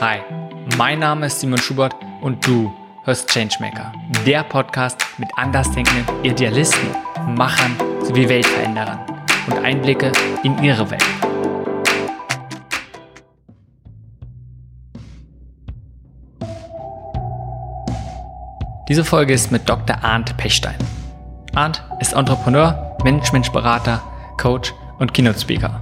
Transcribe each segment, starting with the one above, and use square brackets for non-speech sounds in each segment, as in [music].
Hi, mein Name ist Simon Schubert und du hörst Changemaker, der Podcast mit andersdenkenden Idealisten, Machern sowie Weltveränderern und Einblicke in ihre Welt. Diese Folge ist mit Dr. Arndt Pechstein. Arndt ist Entrepreneur, Managementberater, Coach und Keynote Speaker.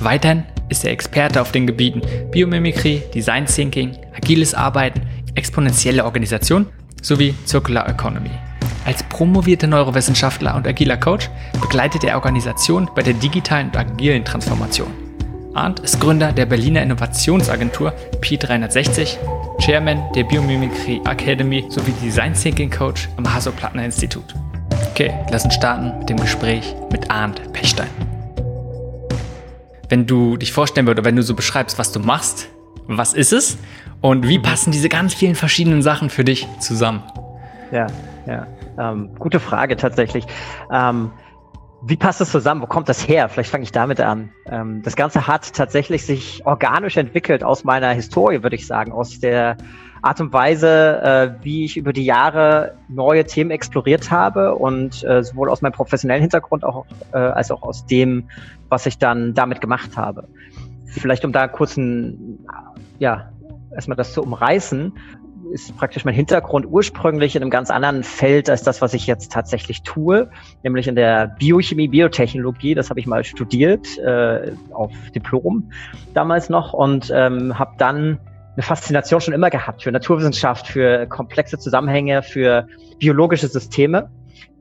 Weiterhin ist er Experte auf den Gebieten Biomimikry, Design Thinking, agiles Arbeiten, exponentielle Organisation sowie Circular Economy. Als promovierter Neurowissenschaftler und agiler Coach begleitet er Organisationen bei der digitalen und agilen Transformation. Arndt ist Gründer der Berliner Innovationsagentur P360, Chairman der Biomimikry Academy sowie Design Thinking Coach am Hasso-Plattner Institut. Okay, lass uns starten mit dem Gespräch mit Arndt Pechstein wenn du dich vorstellen würdest, wenn du so beschreibst, was du machst, was ist es und wie passen diese ganz vielen verschiedenen Sachen für dich zusammen? Ja, ja, ähm, gute Frage tatsächlich. Ähm, wie passt das zusammen? Wo kommt das her? Vielleicht fange ich damit an. Ähm, das Ganze hat tatsächlich sich organisch entwickelt aus meiner Historie, würde ich sagen, aus der Art und Weise, äh, wie ich über die Jahre neue Themen exploriert habe und äh, sowohl aus meinem professionellen Hintergrund auch, äh, als auch aus dem, was ich dann damit gemacht habe. Vielleicht um da kurz ein, ja, erstmal das zu umreißen, ist praktisch mein Hintergrund ursprünglich in einem ganz anderen Feld als das, was ich jetzt tatsächlich tue, nämlich in der Biochemie, Biotechnologie. Das habe ich mal studiert äh, auf Diplom damals noch und ähm, habe dann eine Faszination schon immer gehabt für Naturwissenschaft, für komplexe Zusammenhänge, für biologische Systeme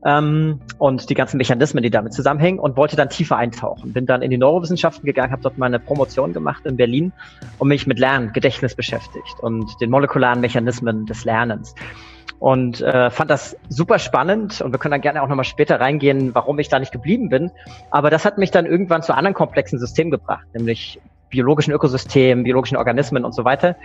ähm, und die ganzen Mechanismen, die damit zusammenhängen und wollte dann tiefer eintauchen. Bin dann in die Neurowissenschaften gegangen, habe dort meine Promotion gemacht in Berlin und mich mit Lernen, Gedächtnis beschäftigt und den molekularen Mechanismen des Lernens und äh, fand das super spannend und wir können dann gerne auch nochmal später reingehen, warum ich da nicht geblieben bin. Aber das hat mich dann irgendwann zu anderen komplexen Systemen gebracht, nämlich biologischen Ökosystemen, biologischen Organismen und so weiter.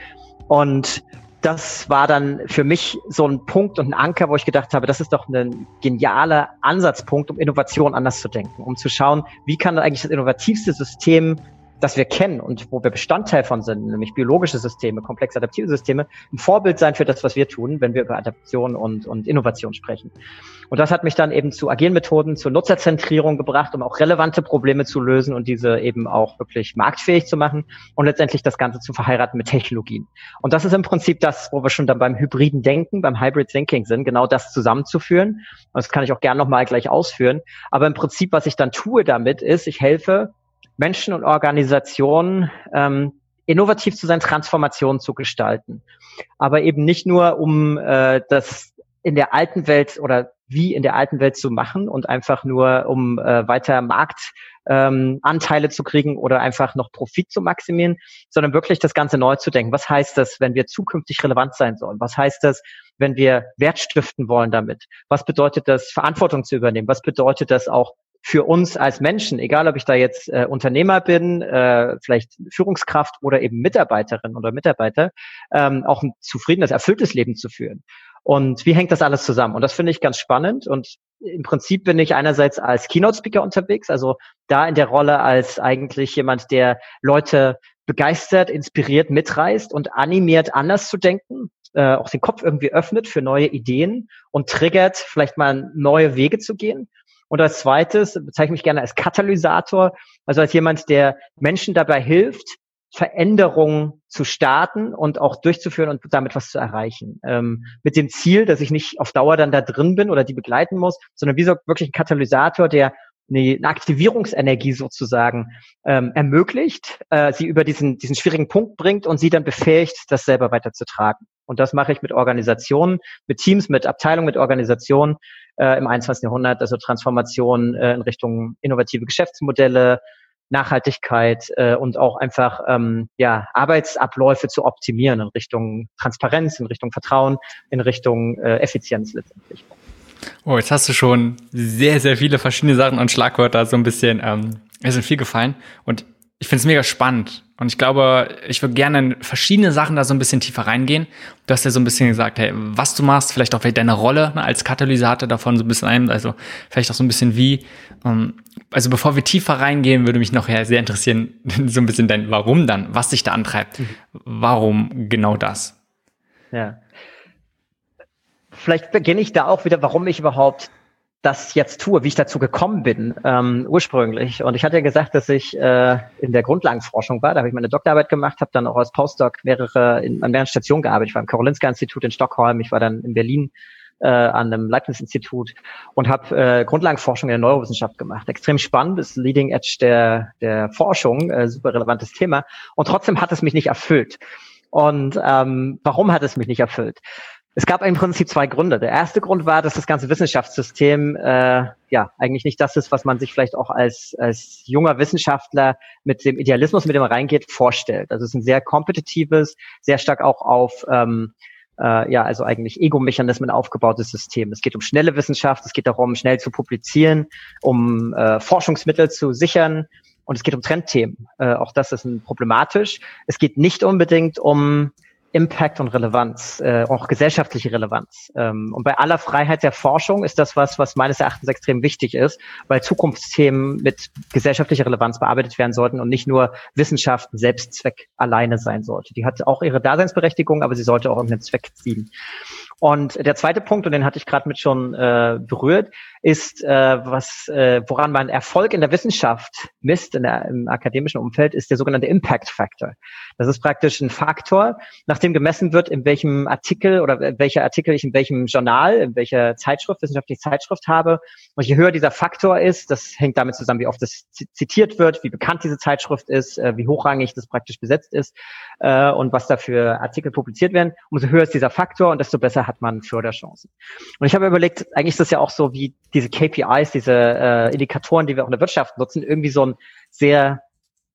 Und das war dann für mich so ein Punkt und ein Anker, wo ich gedacht habe, das ist doch ein genialer Ansatzpunkt, um Innovation anders zu denken, um zu schauen, wie kann eigentlich das innovativste System das wir kennen und wo wir Bestandteil von sind, nämlich biologische Systeme, komplexe adaptive Systeme, ein Vorbild sein für das, was wir tun, wenn wir über Adaption und, und Innovation sprechen. Und das hat mich dann eben zu agilen Methoden, zur Nutzerzentrierung gebracht, um auch relevante Probleme zu lösen und diese eben auch wirklich marktfähig zu machen und letztendlich das Ganze zu verheiraten mit Technologien. Und das ist im Prinzip das, wo wir schon dann beim hybriden Denken, beim Hybrid Thinking sind, genau das zusammenzuführen. Und das kann ich auch gerne nochmal gleich ausführen. Aber im Prinzip, was ich dann tue damit, ist, ich helfe Menschen und Organisationen ähm, innovativ zu sein, Transformation zu gestalten. Aber eben nicht nur, um äh, das in der alten Welt oder wie in der alten Welt zu machen und einfach nur, um äh, weiter Marktanteile ähm, zu kriegen oder einfach noch Profit zu maximieren, sondern wirklich das Ganze neu zu denken. Was heißt das, wenn wir zukünftig relevant sein sollen? Was heißt das, wenn wir Wert stiften wollen damit? Was bedeutet das, Verantwortung zu übernehmen? Was bedeutet das auch, für uns als Menschen, egal ob ich da jetzt äh, Unternehmer bin, äh, vielleicht Führungskraft oder eben Mitarbeiterin oder Mitarbeiter, ähm, auch ein zufriedenes, erfülltes Leben zu führen. Und wie hängt das alles zusammen? Und das finde ich ganz spannend. Und im Prinzip bin ich einerseits als Keynote-Speaker unterwegs, also da in der Rolle als eigentlich jemand, der Leute begeistert, inspiriert, mitreißt und animiert, anders zu denken, äh, auch den Kopf irgendwie öffnet für neue Ideen und triggert, vielleicht mal neue Wege zu gehen. Und als zweites bezeichne ich mich gerne als Katalysator, also als jemand, der Menschen dabei hilft, Veränderungen zu starten und auch durchzuführen und damit was zu erreichen. Ähm, mit dem Ziel, dass ich nicht auf Dauer dann da drin bin oder die begleiten muss, sondern wie so wirklich ein Katalysator, der eine, Aktivierungsenergie sozusagen ähm, ermöglicht, äh, sie über diesen, diesen schwierigen Punkt bringt und sie dann befähigt, das selber weiterzutragen. Und das mache ich mit Organisationen, mit Teams, mit Abteilungen, mit Organisationen äh, im 21. Jahrhundert, also Transformation äh, in Richtung innovative Geschäftsmodelle, Nachhaltigkeit äh, und auch einfach ähm, ja, Arbeitsabläufe zu optimieren in Richtung Transparenz, in Richtung Vertrauen, in Richtung äh, Effizienz letztendlich. Oh, jetzt hast du schon sehr, sehr viele verschiedene Sachen und Schlagwörter so ein bisschen, ähm, es sind viel gefallen. Und ich finde es mega spannend. Und ich glaube, ich würde gerne in verschiedene Sachen da so ein bisschen tiefer reingehen. Du hast ja so ein bisschen gesagt, hey, was du machst, vielleicht auch vielleicht deine Rolle ne, als Katalysator davon so ein bisschen ein, also vielleicht auch so ein bisschen wie. Um, ähm, also bevor wir tiefer reingehen, würde mich noch ja sehr interessieren, [laughs] so ein bisschen dein Warum dann, was dich da antreibt. Mhm. Warum genau das? Ja. Vielleicht beginne ich da auch wieder, warum ich überhaupt das jetzt tue, wie ich dazu gekommen bin, ähm, ursprünglich. Und ich hatte ja gesagt, dass ich äh, in der Grundlagenforschung war. Da habe ich meine Doktorarbeit gemacht, habe dann auch als Postdoc mehrere in, an mehreren Stationen gearbeitet. Ich war im Karolinska-Institut in Stockholm, ich war dann in Berlin äh, an einem Leibniz-Institut und habe äh, Grundlagenforschung in der Neurowissenschaft gemacht. Extrem spannend, ist Leading Edge der, der Forschung, äh, super relevantes Thema. Und trotzdem hat es mich nicht erfüllt. Und ähm, warum hat es mich nicht erfüllt? Es gab im Prinzip zwei Gründe. Der erste Grund war, dass das ganze Wissenschaftssystem äh, ja eigentlich nicht das ist, was man sich vielleicht auch als, als junger Wissenschaftler mit dem Idealismus, mit dem man reingeht, vorstellt. Also es ist ein sehr kompetitives, sehr stark auch auf ähm, äh, ja, also eigentlich Ego-Mechanismen aufgebautes System. Es geht um schnelle Wissenschaft, es geht darum, schnell zu publizieren, um äh, Forschungsmittel zu sichern und es geht um Trendthemen. Äh, auch das ist ein problematisch. Es geht nicht unbedingt um Impact und Relevanz, äh, auch gesellschaftliche Relevanz. Ähm, und bei aller Freiheit der Forschung ist das was, was meines Erachtens extrem wichtig ist, weil Zukunftsthemen mit gesellschaftlicher Relevanz bearbeitet werden sollten und nicht nur Wissenschaft Selbstzweck alleine sein sollte. Die hat auch ihre Daseinsberechtigung, aber sie sollte auch irgendeinen Zweck ziehen. Und der zweite Punkt, und den hatte ich gerade mit schon äh, berührt, ist, äh, was, äh, woran man Erfolg in der Wissenschaft misst, in der, im akademischen Umfeld, ist der sogenannte Impact Factor. Das ist praktisch ein Faktor, nach dem gemessen wird, in welchem Artikel oder welcher Artikel ich in welchem Journal, in welcher Zeitschrift, wissenschaftliche Zeitschrift habe. Und je höher dieser Faktor ist, das hängt damit zusammen, wie oft das zitiert wird, wie bekannt diese Zeitschrift ist, äh, wie hochrangig das praktisch besetzt ist äh, und was da für Artikel publiziert werden. Umso höher ist dieser Faktor und desto besser hat man Förderchancen. Und ich habe überlegt, eigentlich ist das ja auch so wie diese KPIs, diese äh, Indikatoren, die wir auch in der Wirtschaft nutzen, irgendwie so ein sehr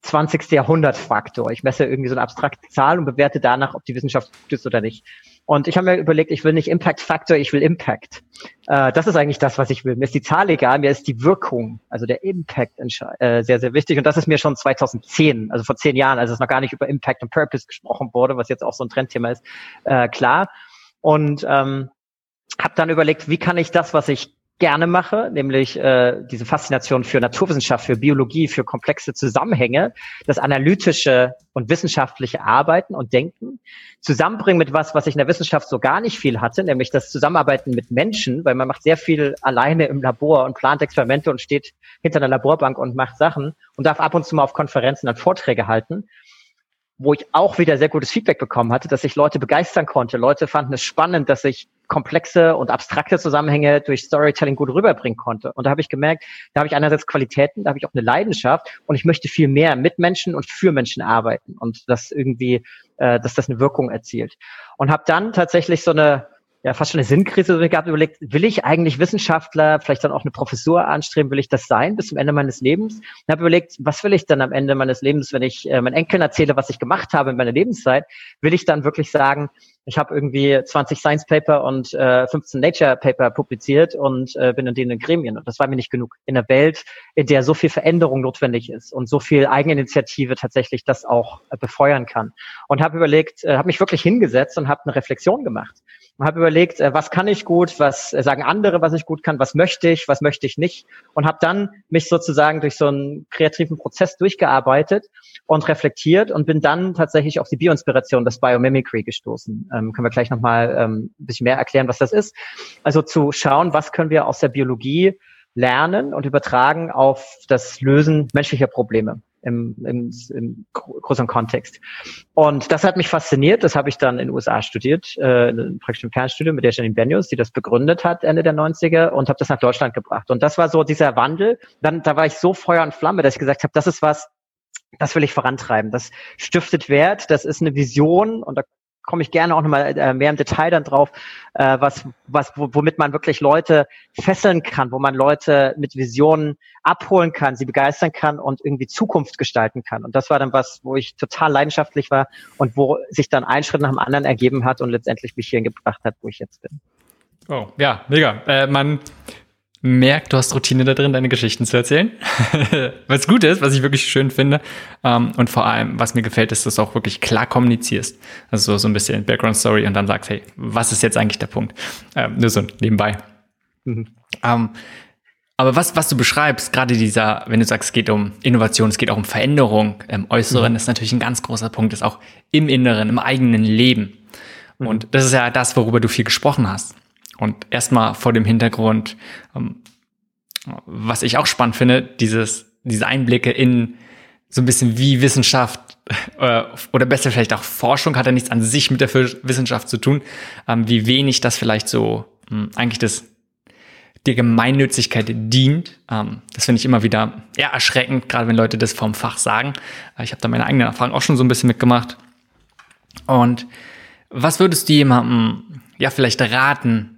20. Jahrhundert-Faktor. Ich messe irgendwie so eine abstrakte Zahl und bewerte danach, ob die Wissenschaft gut ist oder nicht. Und ich habe mir überlegt, ich will nicht Impact Factor, ich will Impact. Äh, das ist eigentlich das, was ich will. Mir ist die Zahl egal, mir ist die Wirkung, also der Impact äh, sehr, sehr wichtig. Und das ist mir schon 2010, also vor zehn Jahren, als es noch gar nicht über Impact und Purpose gesprochen wurde, was jetzt auch so ein Trendthema ist, äh, klar. Und ähm, habe dann überlegt, wie kann ich das, was ich gerne mache, nämlich äh, diese Faszination für Naturwissenschaft, für Biologie, für komplexe Zusammenhänge, das analytische und wissenschaftliche Arbeiten und Denken zusammenbringen mit was, was ich in der Wissenschaft so gar nicht viel hatte, nämlich das Zusammenarbeiten mit Menschen, weil man macht sehr viel alleine im Labor und plant Experimente und steht hinter einer Laborbank und macht Sachen und darf ab und zu mal auf Konferenzen dann Vorträge halten wo ich auch wieder sehr gutes Feedback bekommen hatte, dass ich Leute begeistern konnte. Leute fanden es spannend, dass ich komplexe und abstrakte Zusammenhänge durch Storytelling gut rüberbringen konnte. Und da habe ich gemerkt, da habe ich einerseits Qualitäten, da habe ich auch eine Leidenschaft und ich möchte viel mehr mit Menschen und für Menschen arbeiten und das irgendwie, äh, dass das eine Wirkung erzielt. Und habe dann tatsächlich so eine ja fast schon eine Sinnkrise gehabt, überlegt, will ich eigentlich Wissenschaftler, vielleicht dann auch eine Professur anstreben, will ich das sein bis zum Ende meines Lebens? Und habe überlegt, was will ich dann am Ende meines Lebens, wenn ich äh, meinen Enkeln erzähle, was ich gemacht habe in meiner Lebenszeit, will ich dann wirklich sagen, ich habe irgendwie 20 Science Paper und äh, 15 Nature Paper publiziert und äh, bin in denen Gremien. Und das war mir nicht genug. In einer Welt, in der so viel Veränderung notwendig ist und so viel Eigeninitiative tatsächlich das auch äh, befeuern kann. Und habe überlegt, äh, habe mich wirklich hingesetzt und habe eine Reflexion gemacht und habe überlegt, äh, was kann ich gut, was äh, sagen andere, was ich gut kann, was möchte ich, was möchte ich nicht und habe dann mich sozusagen durch so einen kreativen Prozess durchgearbeitet und reflektiert und bin dann tatsächlich auf die Bioinspiration des Biomimicry gestoßen. Ähm, können wir gleich nochmal ähm, ein bisschen mehr erklären, was das ist. Also zu schauen, was können wir aus der Biologie lernen und übertragen auf das Lösen menschlicher Probleme im, im, im größeren Kontext. Und das hat mich fasziniert. Das habe ich dann in den USA studiert, äh, praktisch im Fernstudium mit der Janine Benius, die das begründet hat Ende der 90er und habe das nach Deutschland gebracht. Und das war so dieser Wandel. Dann, da war ich so Feuer und Flamme, dass ich gesagt habe, das ist was, das will ich vorantreiben. Das stiftet Wert, das ist eine Vision und da komme ich gerne auch nochmal äh, mehr im Detail dann drauf, äh, was, was, womit man wirklich Leute fesseln kann, wo man Leute mit Visionen abholen kann, sie begeistern kann und irgendwie Zukunft gestalten kann. Und das war dann was, wo ich total leidenschaftlich war und wo sich dann ein Schritt nach dem anderen ergeben hat und letztendlich mich hierhin gebracht hat, wo ich jetzt bin. Oh, ja, mega. Äh, man merke, du hast Routine da drin, deine Geschichten zu erzählen. [laughs] was gut ist, was ich wirklich schön finde. Ähm, und vor allem, was mir gefällt, ist, dass du auch wirklich klar kommunizierst. Also so ein bisschen Background Story und dann sagst, hey, was ist jetzt eigentlich der Punkt? Ähm, nur so nebenbei. Mhm. Ähm, aber was, was du beschreibst, gerade dieser, wenn du sagst, es geht um Innovation, es geht auch um Veränderung im Äußeren, mhm. ist natürlich ein ganz großer Punkt, ist auch im Inneren, im eigenen Leben. Mhm. Und das ist ja das, worüber du viel gesprochen hast. Und erstmal vor dem Hintergrund, ähm, was ich auch spannend finde, dieses, diese Einblicke in so ein bisschen wie Wissenschaft [laughs] äh, oder besser vielleicht auch Forschung hat ja nichts an sich mit der Wissenschaft zu tun, ähm, wie wenig das vielleicht so hm, eigentlich das der Gemeinnützigkeit dient. Ähm, das finde ich immer wieder eher erschreckend, gerade wenn Leute das vom Fach sagen. Äh, ich habe da meine eigenen Erfahrungen auch schon so ein bisschen mitgemacht. Und was würdest du jemandem ja vielleicht raten,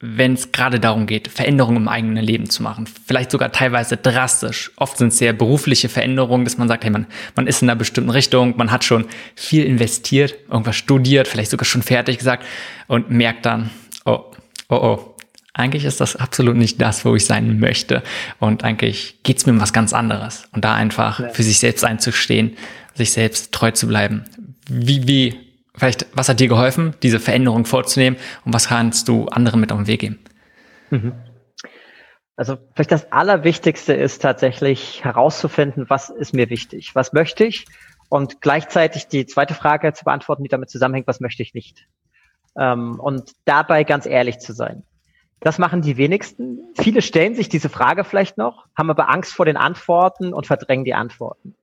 wenn es gerade darum geht, Veränderungen im eigenen Leben zu machen. Vielleicht sogar teilweise drastisch. Oft sind es sehr berufliche Veränderungen, dass man sagt, hey, man, man ist in einer bestimmten Richtung, man hat schon viel investiert, irgendwas studiert, vielleicht sogar schon fertig gesagt und merkt dann, oh, oh, oh, eigentlich ist das absolut nicht das, wo ich sein möchte. Und eigentlich geht's mir um was ganz anderes. Und da einfach ja. für sich selbst einzustehen, sich selbst treu zu bleiben. Wie, wie vielleicht, was hat dir geholfen, diese Veränderung vorzunehmen und was kannst du anderen mit auf den Weg geben? Mhm. Also vielleicht das Allerwichtigste ist tatsächlich herauszufinden, was ist mir wichtig, was möchte ich und gleichzeitig die zweite Frage zu beantworten, die damit zusammenhängt, was möchte ich nicht. Ähm, und dabei ganz ehrlich zu sein. Das machen die wenigsten. Viele stellen sich diese Frage vielleicht noch, haben aber Angst vor den Antworten und verdrängen die Antworten.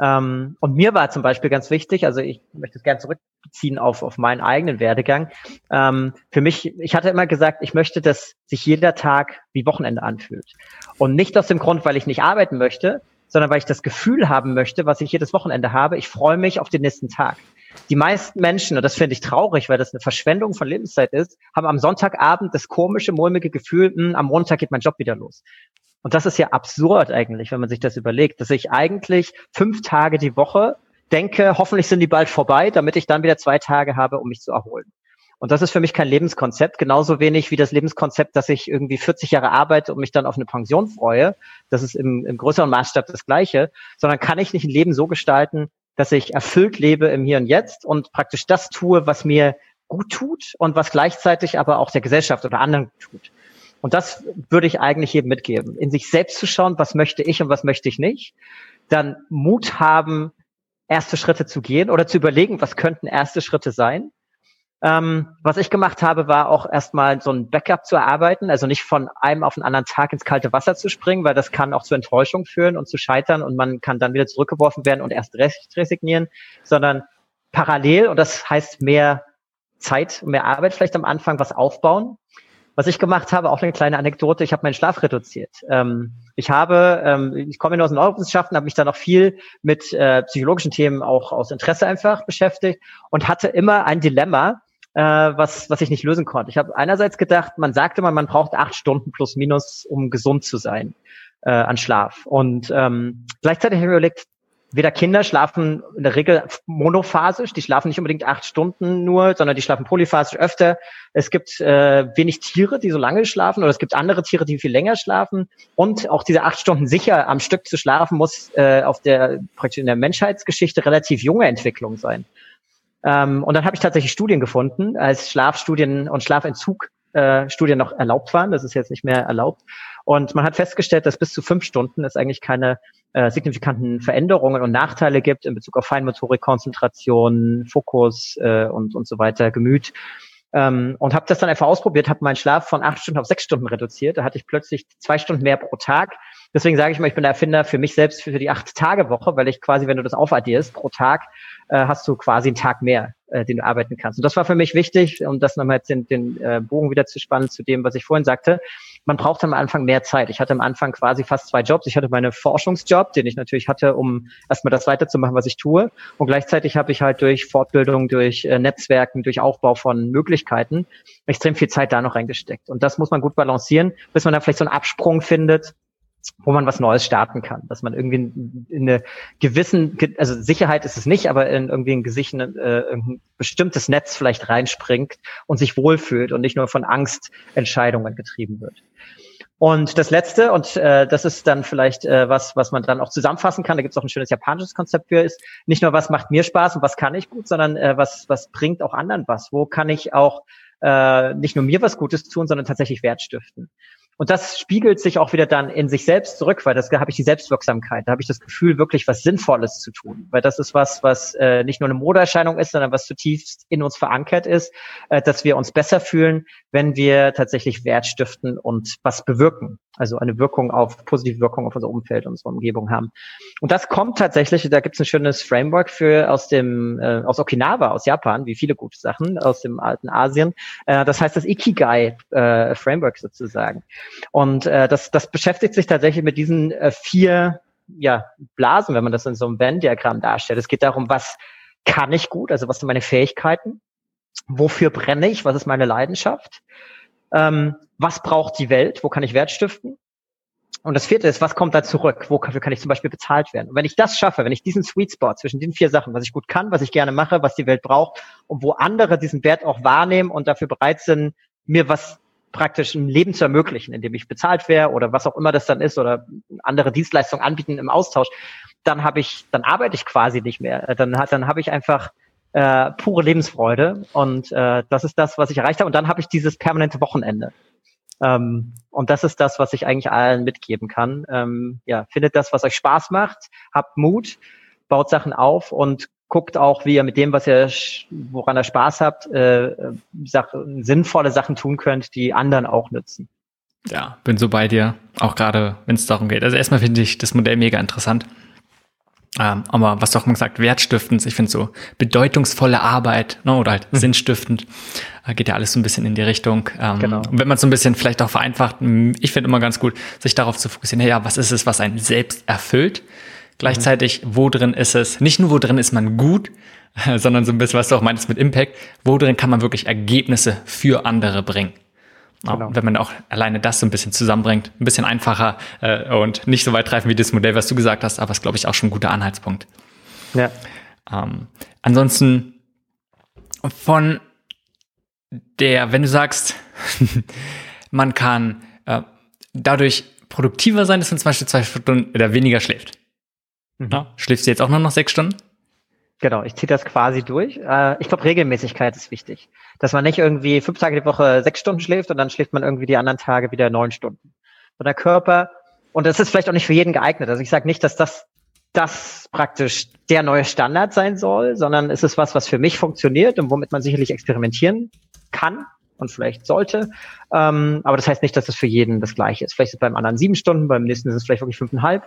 Ähm, und mir war zum Beispiel ganz wichtig, also ich möchte es gerne zurückziehen auf, auf meinen eigenen Werdegang. Ähm, für mich, ich hatte immer gesagt, ich möchte, dass sich jeder Tag wie Wochenende anfühlt. Und nicht aus dem Grund, weil ich nicht arbeiten möchte, sondern weil ich das Gefühl haben möchte, was ich jedes Wochenende habe, ich freue mich auf den nächsten Tag. Die meisten Menschen, und das finde ich traurig, weil das eine Verschwendung von Lebenszeit ist, haben am Sonntagabend das komische, mulmige Gefühl, mh, hm, am Montag geht mein Job wieder los. Und das ist ja absurd eigentlich, wenn man sich das überlegt, dass ich eigentlich fünf Tage die Woche denke, hoffentlich sind die bald vorbei, damit ich dann wieder zwei Tage habe, um mich zu erholen. Und das ist für mich kein Lebenskonzept, genauso wenig wie das Lebenskonzept, dass ich irgendwie 40 Jahre arbeite und mich dann auf eine Pension freue. Das ist im, im größeren Maßstab das Gleiche, sondern kann ich nicht ein Leben so gestalten, dass ich erfüllt lebe im Hier und Jetzt und praktisch das tue, was mir gut tut und was gleichzeitig aber auch der Gesellschaft oder anderen tut. Und das würde ich eigentlich jedem mitgeben. In sich selbst zu schauen, was möchte ich und was möchte ich nicht. Dann Mut haben, erste Schritte zu gehen oder zu überlegen, was könnten erste Schritte sein. Ähm, was ich gemacht habe, war auch erstmal so ein Backup zu erarbeiten, also nicht von einem auf den anderen Tag ins kalte Wasser zu springen, weil das kann auch zu Enttäuschung führen und zu scheitern und man kann dann wieder zurückgeworfen werden und erst resignieren, sondern parallel, und das heißt mehr Zeit, mehr Arbeit vielleicht am Anfang, was aufbauen, was ich gemacht habe, auch eine kleine Anekdote, ich habe meinen Schlaf reduziert. Ähm, ich habe, ähm, ich komme nur aus den Neurowissenschaften, habe mich da noch viel mit äh, psychologischen Themen auch aus Interesse einfach beschäftigt und hatte immer ein Dilemma, äh, was, was ich nicht lösen konnte. Ich habe einerseits gedacht, man sagte immer, man braucht acht Stunden plus minus, um gesund zu sein äh, an Schlaf. Und ähm, gleichzeitig habe ich mir überlegt, weder Kinder schlafen in der Regel monophasisch, die schlafen nicht unbedingt acht Stunden nur, sondern die schlafen polyphasisch öfter. Es gibt äh, wenig Tiere, die so lange schlafen, oder es gibt andere Tiere, die viel länger schlafen. Und auch diese acht Stunden sicher am Stück zu schlafen, muss äh, auf der praktisch in der Menschheitsgeschichte relativ junge Entwicklung sein. Ähm, und dann habe ich tatsächlich Studien gefunden, als Schlafstudien und Schlafentzug äh, Studien noch erlaubt waren. Das ist jetzt nicht mehr erlaubt. Und man hat festgestellt, dass bis zu fünf Stunden es eigentlich keine äh, signifikanten Veränderungen und Nachteile gibt in Bezug auf Feinmotorik, Konzentration, Fokus äh, und, und so weiter, Gemüt. Ähm, und habe das dann einfach ausprobiert, habe meinen Schlaf von acht Stunden auf sechs Stunden reduziert. Da hatte ich plötzlich zwei Stunden mehr pro Tag. Deswegen sage ich mal, ich bin der Erfinder für mich selbst für die acht-Tage-Woche, weil ich quasi, wenn du das aufaddierst, pro Tag äh, hast du quasi einen Tag mehr, äh, den du arbeiten kannst. Und das war für mich wichtig, um das nochmal jetzt den, den äh, Bogen wieder zu spannen zu dem, was ich vorhin sagte man braucht am Anfang mehr Zeit. Ich hatte am Anfang quasi fast zwei Jobs. Ich hatte meinen Forschungsjob, den ich natürlich hatte, um erstmal das weiterzumachen, was ich tue. Und gleichzeitig habe ich halt durch Fortbildung, durch äh, Netzwerken, durch Aufbau von Möglichkeiten extrem viel Zeit da noch reingesteckt. Und das muss man gut balancieren, bis man da vielleicht so einen Absprung findet, wo man was Neues starten kann, dass man irgendwie in, in eine gewissen, also Sicherheit ist es nicht, aber in irgendwie ein, Gesicht, äh, ein bestimmtes Netz vielleicht reinspringt und sich wohlfühlt und nicht nur von Angst Entscheidungen getrieben wird. Und das Letzte, und äh, das ist dann vielleicht äh, was, was man dann auch zusammenfassen kann, da gibt es auch ein schönes japanisches Konzept für, ist nicht nur, was macht mir Spaß und was kann ich gut, sondern äh, was, was bringt auch anderen was. Wo kann ich auch äh, nicht nur mir was Gutes tun, sondern tatsächlich Wert stiften. Und das spiegelt sich auch wieder dann in sich selbst zurück, weil das da habe ich die Selbstwirksamkeit, da habe ich das Gefühl, wirklich was Sinnvolles zu tun. Weil das ist was, was äh, nicht nur eine Modeerscheinung ist, sondern was zutiefst in uns verankert ist, äh, dass wir uns besser fühlen, wenn wir tatsächlich Wert stiften und was bewirken. Also eine Wirkung auf, positive Wirkung auf unser Umfeld, unsere Umgebung haben. Und das kommt tatsächlich, da gibt es ein schönes Framework für aus dem, äh, aus Okinawa, aus Japan, wie viele gute Sachen aus dem alten Asien. Äh, das heißt das Ikigai äh, Framework sozusagen. Und äh, das, das beschäftigt sich tatsächlich mit diesen äh, vier ja, Blasen, wenn man das in so einem Venn-Diagramm darstellt. Es geht darum, was kann ich gut, also was sind meine Fähigkeiten, wofür brenne ich, was ist meine Leidenschaft, ähm, was braucht die Welt, wo kann ich Wert stiften und das vierte ist, was kommt da zurück? Wofür kann ich zum Beispiel bezahlt werden? Und wenn ich das schaffe, wenn ich diesen Sweet Spot zwischen den vier Sachen, was ich gut kann, was ich gerne mache, was die Welt braucht und wo andere diesen Wert auch wahrnehmen und dafür bereit sind, mir was praktisch ein Leben zu ermöglichen, indem ich bezahlt wäre oder was auch immer das dann ist oder andere Dienstleistungen anbieten im Austausch, dann habe ich, dann arbeite ich quasi nicht mehr. Dann, dann habe ich einfach äh, pure Lebensfreude und äh, das ist das, was ich erreicht habe. Und dann habe ich dieses permanente Wochenende. Ähm, und das ist das, was ich eigentlich allen mitgeben kann. Ähm, ja, findet das, was euch Spaß macht, habt Mut, baut Sachen auf und guckt auch, wie ihr mit dem, was ihr, woran ihr Spaß habt, äh, Sachen, sinnvolle Sachen tun könnt, die anderen auch nützen. Ja, bin so bei dir, auch gerade wenn es darum geht. Also erstmal finde ich das Modell mega interessant. Ähm, aber was du auch mal gesagt, wertstiftend, ich finde so bedeutungsvolle Arbeit ne, oder halt mhm. sinnstiftend, äh, geht ja alles so ein bisschen in die Richtung. Ähm, genau. Und wenn man so ein bisschen vielleicht auch vereinfacht, ich finde immer ganz gut, sich darauf zu fokussieren, ja, was ist es, was einen selbst erfüllt? Gleichzeitig, wo drin ist es, nicht nur wo drin ist man gut, [laughs] sondern so ein bisschen, was du auch meinst mit Impact, wo drin kann man wirklich Ergebnisse für andere bringen. Genau. Wenn man auch alleine das so ein bisschen zusammenbringt, ein bisschen einfacher äh, und nicht so weit treffen wie das Modell, was du gesagt hast, aber ist, glaube ich, auch schon ein guter Anhaltspunkt. Ja. Ähm, ansonsten von der, wenn du sagst, [laughs] man kann äh, dadurch produktiver sein, dass man zum Beispiel zwei Stunden oder weniger schläft. Mhm. Ja, schläfst du jetzt auch nur noch sechs Stunden? Genau, ich ziehe das quasi durch. Äh, ich glaube, Regelmäßigkeit ist wichtig. Dass man nicht irgendwie fünf Tage die Woche sechs Stunden schläft und dann schläft man irgendwie die anderen Tage wieder neun Stunden. Und der Körper, und das ist vielleicht auch nicht für jeden geeignet. Also ich sage nicht, dass das das praktisch der neue Standard sein soll, sondern es ist was, was für mich funktioniert und womit man sicherlich experimentieren kann und vielleicht sollte. Ähm, aber das heißt nicht, dass es für jeden das gleiche ist. Vielleicht ist es beim anderen sieben Stunden, beim nächsten ist es vielleicht wirklich fünfeinhalb.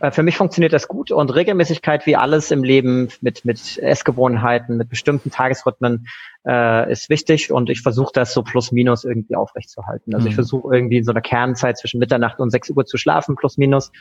Äh, für mich funktioniert das gut und Regelmäßigkeit wie alles im Leben mit, mit Essgewohnheiten, mit bestimmten Tagesrhythmen äh, ist wichtig und ich versuche das so plus minus irgendwie aufrechtzuerhalten. Also mhm. ich versuche irgendwie in so einer Kernzeit zwischen Mitternacht und 6 Uhr zu schlafen, plus minus.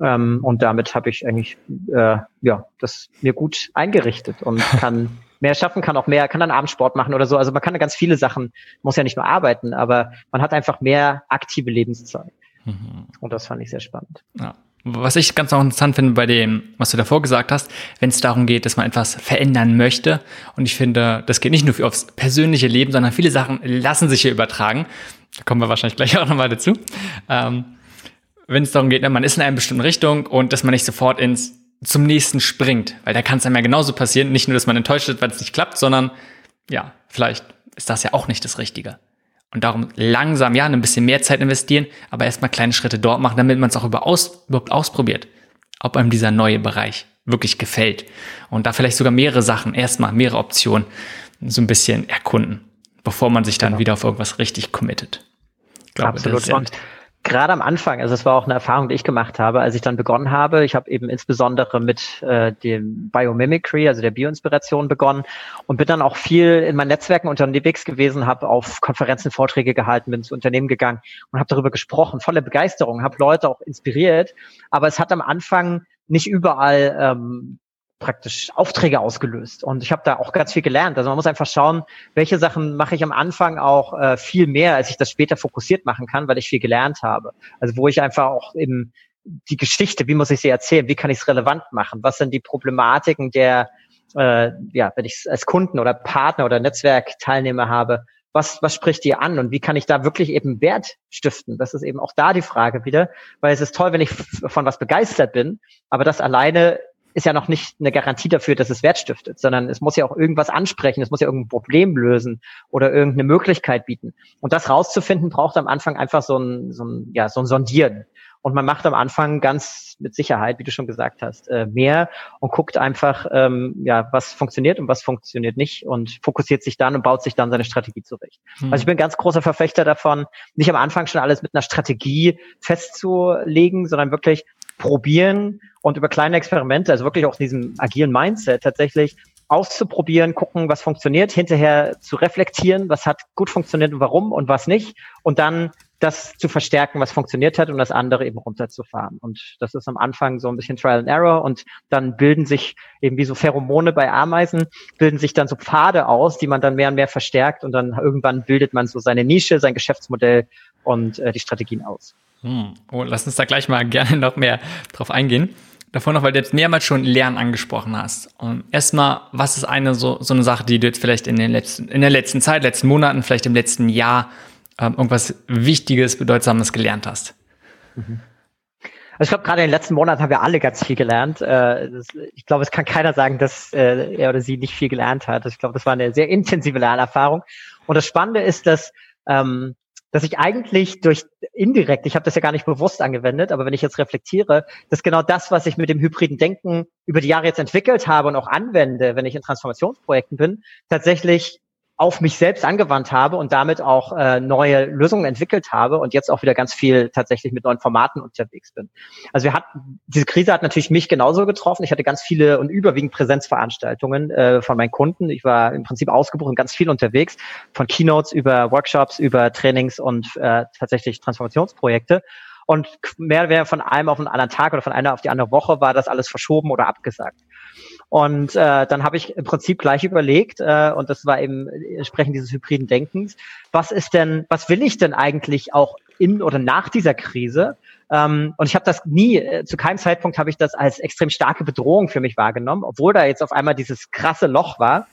Ähm, und damit habe ich eigentlich äh, ja das mir gut eingerichtet und [laughs] kann mehr schaffen, kann auch mehr, kann dann Abendsport machen oder so. Also man kann ganz viele Sachen, muss ja nicht nur arbeiten, aber man hat einfach mehr aktive Lebenszeit. Mhm. Und das fand ich sehr spannend. Ja. Was ich ganz auch interessant finde bei dem, was du davor gesagt hast, wenn es darum geht, dass man etwas verändern möchte. Und ich finde, das geht nicht nur aufs persönliche Leben, sondern viele Sachen lassen sich hier übertragen. Da kommen wir wahrscheinlich gleich [laughs] auch nochmal dazu. Ähm, wenn es darum geht, ne, man ist in einer bestimmten Richtung und dass man nicht sofort ins zum nächsten springt, weil da kann es einem ja genauso passieren, nicht nur, dass man enttäuscht ist, weil es nicht klappt, sondern ja, vielleicht ist das ja auch nicht das Richtige. Und darum langsam, ja, ein bisschen mehr Zeit investieren, aber erstmal kleine Schritte dort machen, damit man es auch über aus, überhaupt ausprobiert, ob einem dieser neue Bereich wirklich gefällt. Und da vielleicht sogar mehrere Sachen, erstmal mehrere Optionen so ein bisschen erkunden, bevor man sich dann genau. wieder auf irgendwas richtig committet. Ich glaube, Absolut. Und gerade am Anfang, also es war auch eine Erfahrung, die ich gemacht habe, als ich dann begonnen habe. Ich habe eben insbesondere mit äh, dem Biomimicry, also der Bioinspiration begonnen und bin dann auch viel in meinen Netzwerken unterwegs gewesen, habe auf Konferenzen Vorträge gehalten, bin zu Unternehmen gegangen und habe darüber gesprochen, voller Begeisterung, habe Leute auch inspiriert. Aber es hat am Anfang nicht überall ähm, praktisch Aufträge ausgelöst. Und ich habe da auch ganz viel gelernt. Also man muss einfach schauen, welche Sachen mache ich am Anfang auch äh, viel mehr, als ich das später fokussiert machen kann, weil ich viel gelernt habe. Also wo ich einfach auch eben die Geschichte, wie muss ich sie erzählen, wie kann ich es relevant machen, was sind die Problematiken der, äh, ja, wenn ich es als Kunden oder Partner oder Netzwerkteilnehmer habe, was, was spricht dir an und wie kann ich da wirklich eben Wert stiften? Das ist eben auch da die Frage wieder, weil es ist toll, wenn ich von was begeistert bin, aber das alleine ist ja noch nicht eine Garantie dafür, dass es Wert stiftet, sondern es muss ja auch irgendwas ansprechen, es muss ja irgendein Problem lösen oder irgendeine Möglichkeit bieten. Und das rauszufinden, braucht am Anfang einfach so ein, so ein, ja, so ein Sondieren. Und man macht am Anfang ganz mit Sicherheit, wie du schon gesagt hast, äh, mehr und guckt einfach, ähm, ja, was funktioniert und was funktioniert nicht und fokussiert sich dann und baut sich dann seine Strategie zurecht. Mhm. Also ich bin ganz großer Verfechter davon, nicht am Anfang schon alles mit einer Strategie festzulegen, sondern wirklich probieren und über kleine Experimente, also wirklich auch in diesem agilen Mindset tatsächlich auszuprobieren, gucken, was funktioniert, hinterher zu reflektieren, was hat gut funktioniert und warum und was nicht und dann das zu verstärken, was funktioniert hat und das andere eben runterzufahren. Und das ist am Anfang so ein bisschen Trial and Error und dann bilden sich eben wie so Pheromone bei Ameisen, bilden sich dann so Pfade aus, die man dann mehr und mehr verstärkt und dann irgendwann bildet man so seine Nische, sein Geschäftsmodell und äh, die Strategien aus. Hm. Oh, lass uns da gleich mal gerne noch mehr drauf eingehen. Davor noch, weil du jetzt mehrmals schon Lernen angesprochen hast. Und erstmal, was ist eine so, so eine Sache, die du jetzt vielleicht in den letzten, in der letzten Zeit, letzten Monaten, vielleicht im letzten Jahr ähm, irgendwas Wichtiges, Bedeutsames gelernt hast? Also ich glaube, gerade in den letzten Monaten haben wir alle ganz viel gelernt. Äh, ich glaube, es kann keiner sagen, dass äh, er oder sie nicht viel gelernt hat. Ich glaube, das war eine sehr intensive Lernerfahrung. Und das Spannende ist, dass ähm, dass ich eigentlich durch indirekt, ich habe das ja gar nicht bewusst angewendet, aber wenn ich jetzt reflektiere, dass genau das, was ich mit dem hybriden Denken über die Jahre jetzt entwickelt habe und auch anwende, wenn ich in Transformationsprojekten bin, tatsächlich auf mich selbst angewandt habe und damit auch äh, neue Lösungen entwickelt habe und jetzt auch wieder ganz viel tatsächlich mit neuen Formaten unterwegs bin. Also wir hatten, diese Krise hat natürlich mich genauso getroffen. Ich hatte ganz viele und überwiegend Präsenzveranstaltungen äh, von meinen Kunden. Ich war im Prinzip ausgebrochen, ganz viel unterwegs, von Keynotes über Workshops, über Trainings und äh, tatsächlich Transformationsprojekte. Und mehr oder weniger von einem auf einen anderen Tag oder von einer auf die andere Woche war das alles verschoben oder abgesagt. Und äh, dann habe ich im Prinzip gleich überlegt, äh, und das war eben entsprechend dieses hybriden Denkens, was ist denn, was will ich denn eigentlich auch in oder nach dieser Krise? Ähm, und ich habe das nie, äh, zu keinem Zeitpunkt habe ich das als extrem starke Bedrohung für mich wahrgenommen, obwohl da jetzt auf einmal dieses krasse Loch war.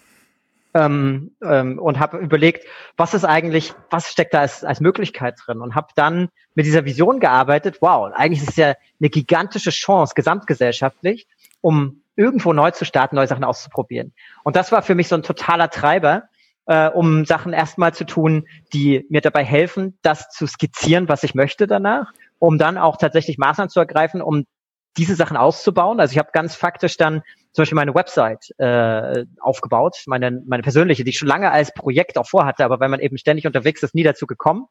Ähm, ähm, und habe überlegt, was ist eigentlich, was steckt da als, als Möglichkeit drin und habe dann mit dieser Vision gearbeitet, wow, eigentlich ist es ja eine gigantische Chance gesamtgesellschaftlich, um irgendwo neu zu starten, neue Sachen auszuprobieren. Und das war für mich so ein totaler Treiber, äh, um Sachen erstmal zu tun, die mir dabei helfen, das zu skizzieren, was ich möchte danach, um dann auch tatsächlich Maßnahmen zu ergreifen, um diese Sachen auszubauen. Also ich habe ganz faktisch dann zum Beispiel meine Website äh, aufgebaut, meine, meine persönliche, die ich schon lange als Projekt auch vorhatte, aber wenn man eben ständig unterwegs ist, nie dazu gekommen.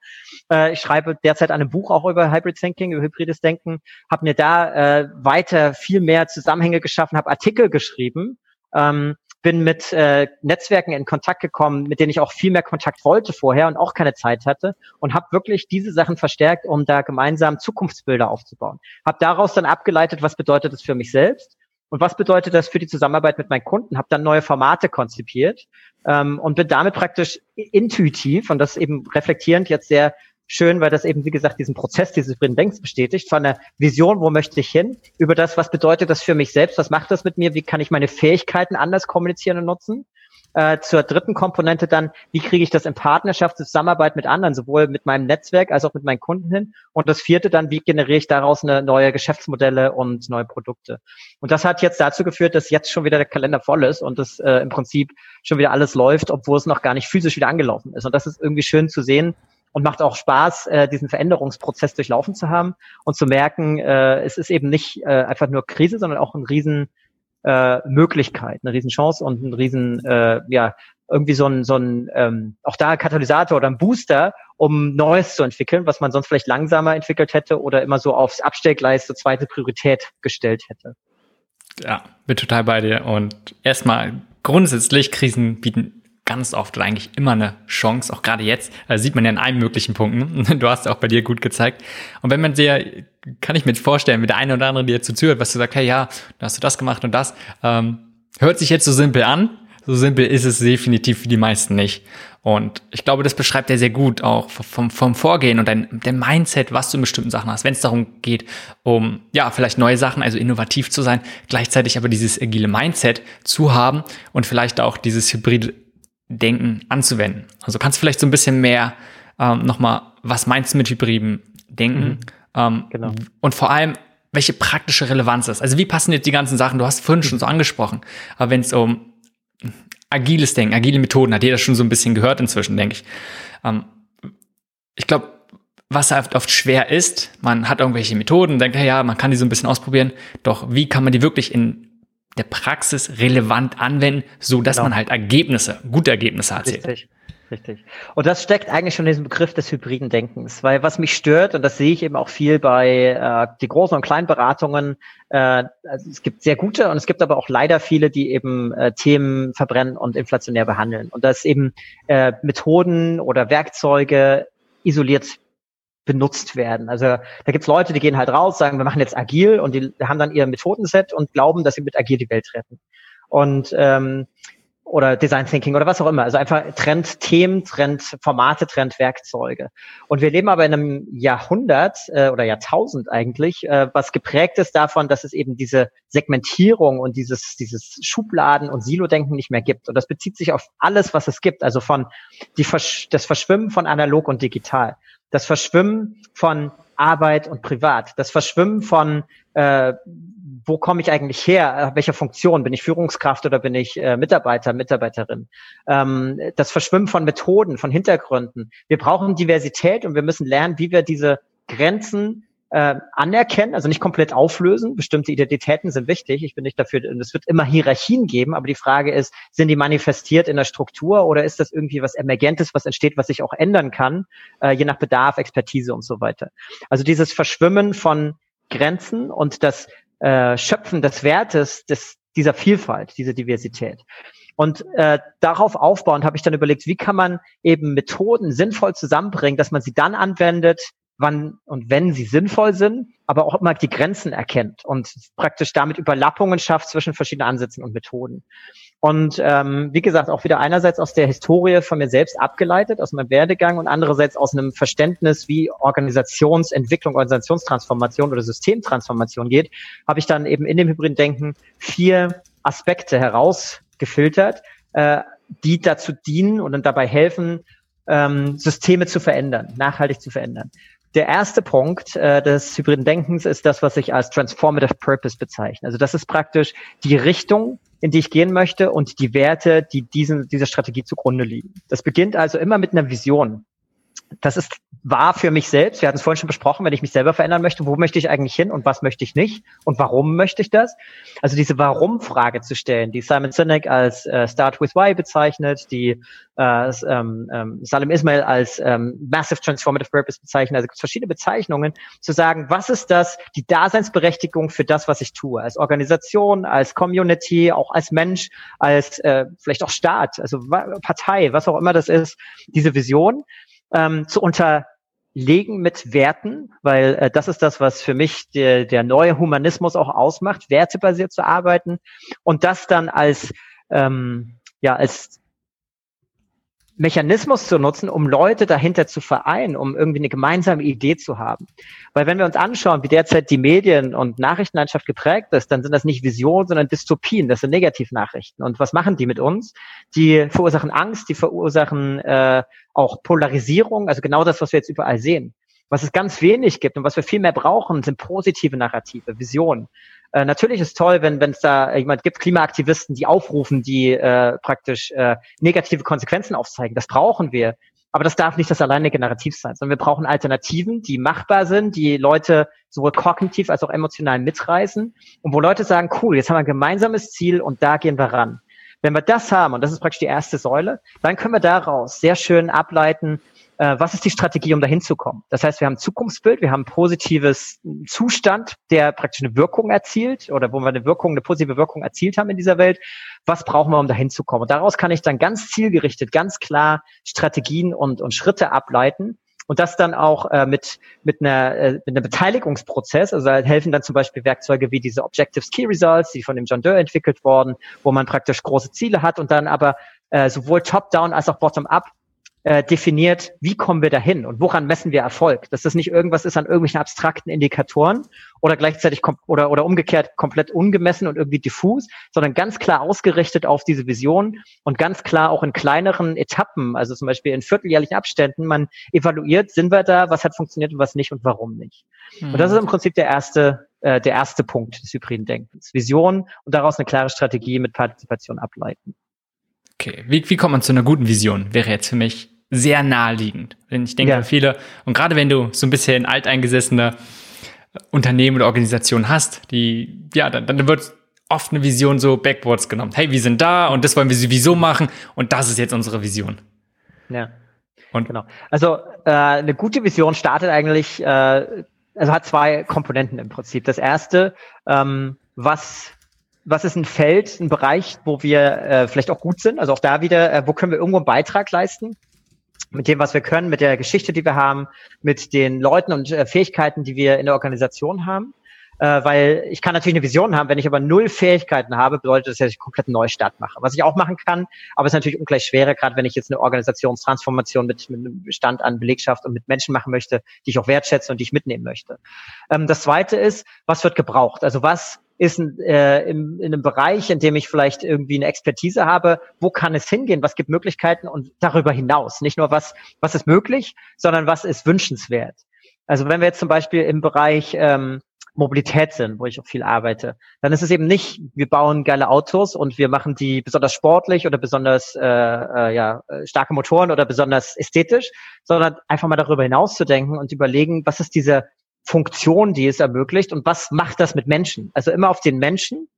Äh, ich schreibe derzeit an einem Buch auch über Hybrid Thinking, über hybrides Denken, habe mir da äh, weiter viel mehr Zusammenhänge geschaffen, habe Artikel geschrieben, ähm, bin mit äh, Netzwerken in Kontakt gekommen, mit denen ich auch viel mehr Kontakt wollte vorher und auch keine Zeit hatte und habe wirklich diese Sachen verstärkt, um da gemeinsam Zukunftsbilder aufzubauen. Habe daraus dann abgeleitet, was bedeutet das für mich selbst und was bedeutet das für die Zusammenarbeit mit meinen Kunden? Habe dann neue Formate konzipiert ähm, und bin damit praktisch intuitiv und das eben reflektierend jetzt sehr schön, weil das eben, wie gesagt, diesen Prozess dieses Denkens bestätigt, von der Vision, wo möchte ich hin, über das, was bedeutet das für mich selbst, was macht das mit mir, wie kann ich meine Fähigkeiten anders kommunizieren und nutzen. Äh, zur dritten Komponente dann, wie kriege ich das in Partnerschaft, Zusammenarbeit mit anderen, sowohl mit meinem Netzwerk als auch mit meinen Kunden hin. Und das vierte dann, wie generiere ich daraus eine neue Geschäftsmodelle und neue Produkte. Und das hat jetzt dazu geführt, dass jetzt schon wieder der Kalender voll ist und das äh, im Prinzip schon wieder alles läuft, obwohl es noch gar nicht physisch wieder angelaufen ist. Und das ist irgendwie schön zu sehen, und macht auch Spaß, äh, diesen Veränderungsprozess durchlaufen zu haben und zu merken, äh, es ist eben nicht äh, einfach nur Krise, sondern auch ein riesen äh, Möglichkeit, eine Riesenchance und ein Riesen, äh, ja, irgendwie so ein, so ein ähm, auch da ein Katalysator oder ein Booster, um Neues zu entwickeln, was man sonst vielleicht langsamer entwickelt hätte oder immer so aufs Abstellgleis zur zweite Priorität gestellt hätte. Ja, bin total bei dir. Und erstmal grundsätzlich Krisen bieten ganz oft oder eigentlich immer eine Chance, auch gerade jetzt, also sieht man ja in allen möglichen Punkten. [laughs] Du hast auch bei dir gut gezeigt. Und wenn man sehr, kann ich mir jetzt vorstellen, mit der einen oder anderen, die jetzt so zuhört, was du sagst, hey, ja, da hast du das gemacht und das, ähm, hört sich jetzt so simpel an. So simpel ist es definitiv für die meisten nicht. Und ich glaube, das beschreibt er sehr gut auch vom, vom Vorgehen und dein, dein Mindset, was du in bestimmten Sachen hast. Wenn es darum geht, um ja vielleicht neue Sachen, also innovativ zu sein, gleichzeitig aber dieses agile Mindset zu haben und vielleicht auch dieses hybride Denken anzuwenden. Also kannst du vielleicht so ein bisschen mehr ähm, nochmal, was meinst du mit hybriden Denken? Mhm. Ähm, genau. Und vor allem, welche praktische Relevanz ist. Also wie passen jetzt die ganzen Sachen, du hast vorhin schon so angesprochen, aber wenn es um agiles Denken, agile Methoden, hat jeder schon so ein bisschen gehört inzwischen, denke ich. Ähm, ich glaube, was oft, oft schwer ist, man hat irgendwelche Methoden, denkt, ja, man kann die so ein bisschen ausprobieren, doch wie kann man die wirklich in der Praxis relevant anwenden, so dass genau. man halt Ergebnisse, gute Ergebnisse erzielt. Richtig. Richtig. Und das steckt eigentlich schon in diesem Begriff des hybriden Denkens, weil was mich stört, und das sehe ich eben auch viel bei äh, die großen und kleinen Beratungen, äh, also es gibt sehr gute und es gibt aber auch leider viele, die eben äh, Themen verbrennen und inflationär behandeln. Und dass eben äh, Methoden oder Werkzeuge isoliert benutzt werden. Also da gibt's Leute, die gehen halt raus, sagen, wir machen jetzt agil und die haben dann ihr Methodenset und glauben, dass sie mit agil die Welt retten. Und ähm, oder Design Thinking oder was auch immer. Also einfach Trend Themen, Trend Formate, Trend Werkzeuge. Und wir leben aber in einem Jahrhundert äh, oder Jahrtausend eigentlich, äh, was geprägt ist davon, dass es eben diese Segmentierung und dieses, dieses Schubladen- und Silo-Denken nicht mehr gibt. Und das bezieht sich auf alles, was es gibt. Also von die Versch das Verschwimmen von analog und digital das Verschwimmen von Arbeit und Privat, das Verschwimmen von, äh, wo komme ich eigentlich her, welcher Funktion, bin ich Führungskraft oder bin ich äh, Mitarbeiter, Mitarbeiterin, ähm, das Verschwimmen von Methoden, von Hintergründen. Wir brauchen Diversität und wir müssen lernen, wie wir diese Grenzen äh, anerkennen, also nicht komplett auflösen. Bestimmte Identitäten sind wichtig. Ich bin nicht dafür, es wird immer Hierarchien geben, aber die Frage ist, sind die manifestiert in der Struktur oder ist das irgendwie was Emergentes, was entsteht, was sich auch ändern kann, äh, je nach Bedarf, Expertise und so weiter. Also dieses Verschwimmen von Grenzen und das äh, Schöpfen des Wertes des, dieser Vielfalt, dieser Diversität. Und äh, darauf aufbauend habe ich dann überlegt, wie kann man eben Methoden sinnvoll zusammenbringen, dass man sie dann anwendet, wann und wenn sie sinnvoll sind, aber auch immer die Grenzen erkennt und praktisch damit Überlappungen schafft zwischen verschiedenen Ansätzen und Methoden. Und ähm, wie gesagt, auch wieder einerseits aus der Historie von mir selbst abgeleitet, aus meinem Werdegang und andererseits aus einem Verständnis, wie Organisationsentwicklung, Organisationstransformation oder Systemtransformation geht, habe ich dann eben in dem hybriden Denken vier Aspekte herausgefiltert, äh, die dazu dienen und dann dabei helfen, ähm, Systeme zu verändern, nachhaltig zu verändern. Der erste Punkt äh, des hybriden Denkens ist das, was ich als Transformative Purpose bezeichne. Also das ist praktisch die Richtung, in die ich gehen möchte und die Werte, die diesen, dieser Strategie zugrunde liegen. Das beginnt also immer mit einer Vision das ist war für mich selbst, wir hatten es vorhin schon besprochen, wenn ich mich selber verändern möchte, wo möchte ich eigentlich hin und was möchte ich nicht und warum möchte ich das? Also diese Warum-Frage zu stellen, die Simon Sinek als äh, Start with Why bezeichnet, die äh, ähm, ähm, Salim Ismail als ähm, Massive Transformative Purpose bezeichnet, also verschiedene Bezeichnungen, zu sagen, was ist das, die Daseinsberechtigung für das, was ich tue, als Organisation, als Community, auch als Mensch, als äh, vielleicht auch Staat, also Partei, was auch immer das ist, diese Vision ähm, zu unterlegen mit Werten, weil äh, das ist das, was für mich der, der neue Humanismus auch ausmacht, wertebasiert zu arbeiten und das dann als ähm, ja als Mechanismus zu nutzen, um Leute dahinter zu vereinen, um irgendwie eine gemeinsame Idee zu haben. Weil wenn wir uns anschauen, wie derzeit die Medien- und Nachrichtenlandschaft geprägt ist, dann sind das nicht Visionen, sondern Dystopien, das sind Negativnachrichten. Und was machen die mit uns? Die verursachen Angst, die verursachen äh, auch Polarisierung, also genau das, was wir jetzt überall sehen. Was es ganz wenig gibt und was wir viel mehr brauchen, sind positive Narrative, Visionen. Äh, natürlich ist toll, wenn es da jemand gibt, Klimaaktivisten, die aufrufen, die äh, praktisch äh, negative Konsequenzen aufzeigen. Das brauchen wir. Aber das darf nicht das alleinige Narrativ sein, sondern wir brauchen Alternativen, die machbar sind, die Leute sowohl kognitiv als auch emotional mitreißen und wo Leute sagen, cool, jetzt haben wir ein gemeinsames Ziel und da gehen wir ran. Wenn wir das haben, und das ist praktisch die erste Säule, dann können wir daraus sehr schön ableiten, äh, was ist die Strategie, um dahin zu kommen? Das heißt, wir haben ein Zukunftsbild, wir haben ein positives Zustand, der praktisch eine Wirkung erzielt oder wo wir eine Wirkung, eine positive Wirkung erzielt haben in dieser Welt. Was brauchen wir, um dahin zu kommen? Und daraus kann ich dann ganz zielgerichtet, ganz klar Strategien und, und Schritte ableiten, und das dann auch äh, mit mit einer äh, mit einem Beteiligungsprozess, also da helfen dann zum Beispiel Werkzeuge wie diese Objectives Key Results, die von dem John Doe entwickelt worden, wo man praktisch große Ziele hat und dann aber äh, sowohl top-down als auch bottom-up äh, definiert, wie kommen wir dahin und woran messen wir Erfolg. Dass das nicht irgendwas ist an irgendwelchen abstrakten Indikatoren oder gleichzeitig oder, oder umgekehrt komplett ungemessen und irgendwie diffus, sondern ganz klar ausgerichtet auf diese Vision und ganz klar auch in kleineren Etappen, also zum Beispiel in vierteljährlichen Abständen, man evaluiert, sind wir da, was hat funktioniert und was nicht und warum nicht. Mhm. Und das ist im Prinzip der erste, äh, der erste Punkt des hybriden Denkens. Vision und daraus eine klare Strategie mit Partizipation ableiten. Okay, wie, wie kommt man zu einer guten Vision? Wäre jetzt für mich sehr naheliegend. Denn ich denke, ja. viele, und gerade wenn du so ein bisschen alteingesessene Unternehmen oder Organisationen hast, die, ja, dann, dann wird oft eine Vision so backwards genommen. Hey, wir sind da und das wollen wir sowieso machen und das ist jetzt unsere Vision. Ja. Und genau. Also äh, eine gute Vision startet eigentlich, äh, also hat zwei Komponenten im Prinzip. Das erste, ähm, was was ist ein Feld, ein Bereich, wo wir äh, vielleicht auch gut sind? Also auch da wieder, äh, wo können wir irgendwo einen Beitrag leisten? Mit dem, was wir können, mit der Geschichte, die wir haben, mit den Leuten und äh, Fähigkeiten, die wir in der Organisation haben. Äh, weil ich kann natürlich eine Vision haben, wenn ich aber null Fähigkeiten habe, bedeutet das, dass ich komplett einen Neustart mache. Was ich auch machen kann, aber es ist natürlich ungleich schwerer, gerade wenn ich jetzt eine Organisationstransformation mit, mit einem Bestand an Belegschaft und mit Menschen machen möchte, die ich auch wertschätze und die ich mitnehmen möchte. Ähm, das zweite ist, was wird gebraucht? Also was ist äh, im, in einem Bereich, in dem ich vielleicht irgendwie eine Expertise habe, wo kann es hingehen, was gibt Möglichkeiten und darüber hinaus. Nicht nur was, was ist möglich, sondern was ist wünschenswert. Also wenn wir jetzt zum Beispiel im Bereich ähm, Mobilität sind, wo ich auch viel arbeite, dann ist es eben nicht, wir bauen geile Autos und wir machen die besonders sportlich oder besonders äh, äh, ja, starke Motoren oder besonders ästhetisch, sondern einfach mal darüber hinaus zu denken und überlegen, was ist diese Funktion, die es ermöglicht und was macht das mit Menschen? Also immer auf den Menschen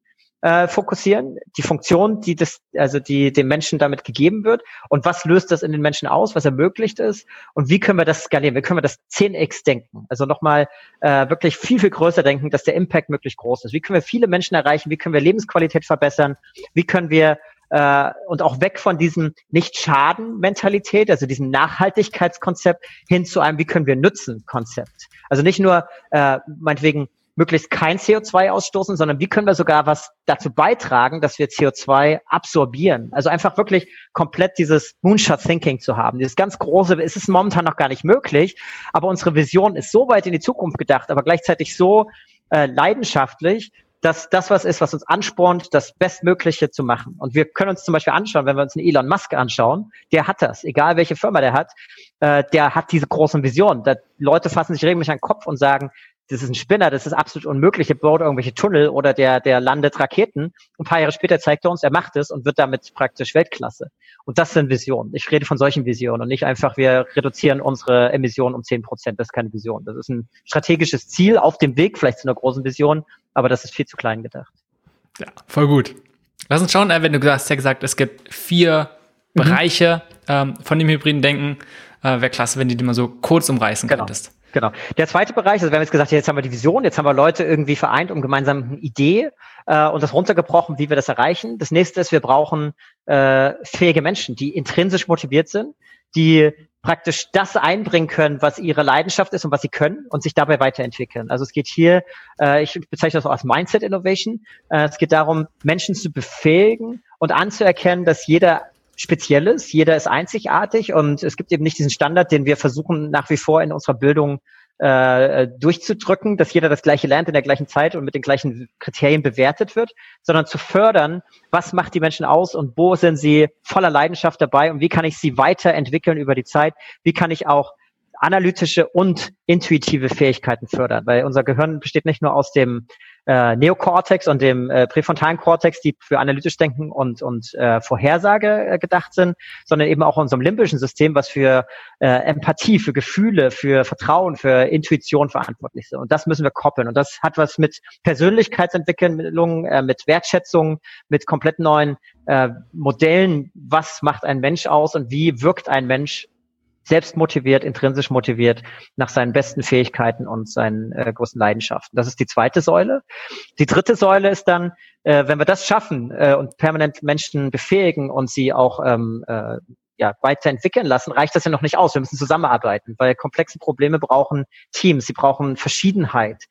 äh, fokussieren, die Funktion, die das, also die dem Menschen damit gegeben wird und was löst das in den Menschen aus, was ermöglicht ist und wie können wir das skalieren, wie können wir das 10x denken, also nochmal äh, wirklich viel, viel größer denken, dass der Impact möglich groß ist. Wie können wir viele Menschen erreichen, wie können wir Lebensqualität verbessern, wie können wir äh, und auch weg von diesem Nicht-Schaden-Mentalität, also diesem Nachhaltigkeitskonzept hin zu einem Wie können wir nützen-Konzept. Also nicht nur äh, meinetwegen möglichst kein CO2 ausstoßen, sondern wie können wir sogar was dazu beitragen, dass wir CO2 absorbieren. Also einfach wirklich komplett dieses Moonshot Thinking zu haben. Dieses ganz große, es ist momentan noch gar nicht möglich, aber unsere Vision ist so weit in die Zukunft gedacht, aber gleichzeitig so äh, leidenschaftlich, dass das was ist, was uns anspornt, das Bestmögliche zu machen. Und wir können uns zum Beispiel anschauen, wenn wir uns einen Elon Musk anschauen, der hat das, egal welche Firma der hat, äh, der hat diese großen Visionen. Leute fassen sich regelmäßig an den Kopf und sagen, das ist ein Spinner, das ist absolut unmöglich, er baut irgendwelche Tunnel oder der, der landet Raketen. Ein paar Jahre später zeigt er uns, er macht es und wird damit praktisch Weltklasse. Und das sind Visionen. Ich rede von solchen Visionen und nicht einfach, wir reduzieren unsere Emissionen um zehn Prozent. Das ist keine Vision. Das ist ein strategisches Ziel auf dem Weg, vielleicht zu einer großen Vision, aber das ist viel zu klein gedacht. Ja, voll gut. Lass uns schauen, äh, wenn du hast ja gesagt, es gibt vier mhm. Bereiche ähm, von dem hybriden Denken. Äh, Wäre klasse, wenn du die mal so kurz umreißen genau. könntest. Genau. Der zweite Bereich, also wir haben jetzt gesagt, jetzt haben wir die Vision, jetzt haben wir Leute irgendwie vereint um gemeinsam eine Idee äh, und das runtergebrochen, wie wir das erreichen. Das nächste ist, wir brauchen äh, fähige Menschen, die intrinsisch motiviert sind, die praktisch das einbringen können, was ihre Leidenschaft ist und was sie können und sich dabei weiterentwickeln. Also es geht hier, äh, ich bezeichne das auch als Mindset Innovation. Äh, es geht darum, Menschen zu befähigen und anzuerkennen, dass jeder Spezielles. Jeder ist einzigartig und es gibt eben nicht diesen Standard, den wir versuchen nach wie vor in unserer Bildung äh, durchzudrücken, dass jeder das gleiche lernt in der gleichen Zeit und mit den gleichen Kriterien bewertet wird, sondern zu fördern, was macht die Menschen aus und wo sind sie voller Leidenschaft dabei und wie kann ich sie weiterentwickeln über die Zeit, wie kann ich auch analytische und intuitive Fähigkeiten fördern, weil unser Gehirn besteht nicht nur aus dem äh, Neokortex und dem äh, präfrontalen Kortex, die für analytisch Denken und, und äh, Vorhersage äh, gedacht sind, sondern eben auch unserem limbischen System, was für äh, Empathie, für Gefühle, für Vertrauen, für Intuition verantwortlich sind. Und das müssen wir koppeln. Und das hat was mit Persönlichkeitsentwicklung, äh, mit Wertschätzung, mit komplett neuen äh, Modellen. Was macht ein Mensch aus und wie wirkt ein Mensch selbst motiviert, intrinsisch motiviert nach seinen besten Fähigkeiten und seinen äh, großen Leidenschaften. Das ist die zweite Säule. Die dritte Säule ist dann, äh, wenn wir das schaffen äh, und permanent Menschen befähigen und sie auch ähm, äh, ja, weiterentwickeln lassen, reicht das ja noch nicht aus. Wir müssen zusammenarbeiten, weil komplexe Probleme brauchen Teams, sie brauchen Verschiedenheit.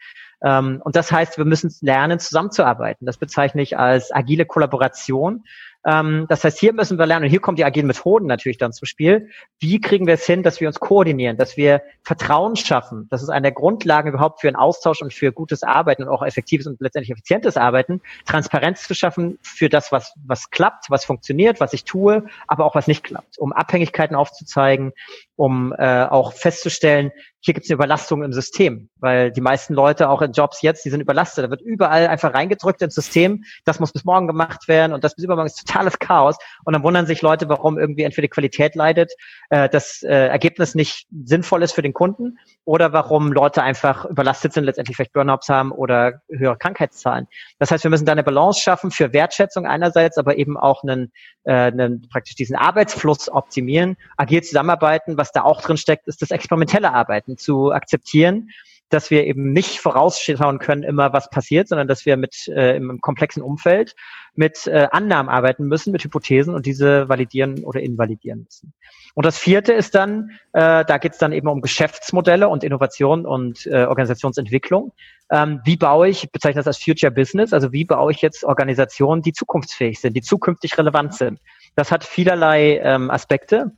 Ähm, und das heißt, wir müssen lernen, zusammenzuarbeiten. Das bezeichne ich als agile Kollaboration. Ähm, das heißt, hier müssen wir lernen, und hier kommen die agilen Methoden natürlich dann zum Spiel. Wie kriegen wir es hin, dass wir uns koordinieren, dass wir Vertrauen schaffen? Das ist eine der Grundlagen überhaupt für einen Austausch und für gutes Arbeiten und auch effektives und letztendlich effizientes Arbeiten. Transparenz zu schaffen für das, was, was klappt, was funktioniert, was ich tue, aber auch was nicht klappt, um Abhängigkeiten aufzuzeigen, um äh, auch festzustellen, hier gibt es eine Überlastung im System, weil die meisten Leute auch in Jobs jetzt, die sind überlastet. Da wird überall einfach reingedrückt ins System, das muss bis morgen gemacht werden und das bis übermorgen ist totales Chaos. Und dann wundern sich Leute, warum irgendwie entweder die Qualität leidet, äh, das äh, Ergebnis nicht sinnvoll ist für den Kunden oder warum Leute einfach überlastet sind, letztendlich vielleicht Burnouts haben oder höhere Krankheitszahlen. Das heißt, wir müssen da eine Balance schaffen für Wertschätzung einerseits, aber eben auch einen, äh, einen praktisch diesen Arbeitsfluss optimieren, agil zusammenarbeiten. Was da auch drin steckt, ist das experimentelle Arbeiten zu akzeptieren, dass wir eben nicht vorausschauen können, immer was passiert, sondern dass wir mit äh, im komplexen Umfeld mit äh, Annahmen arbeiten müssen, mit Hypothesen und diese validieren oder invalidieren müssen. Und das vierte ist dann, äh, da geht es dann eben um Geschäftsmodelle und Innovation und äh, Organisationsentwicklung. Ähm, wie baue ich, ich bezeichne das als Future Business, also wie baue ich jetzt Organisationen, die zukunftsfähig sind, die zukünftig relevant sind. Das hat vielerlei ähm, Aspekte.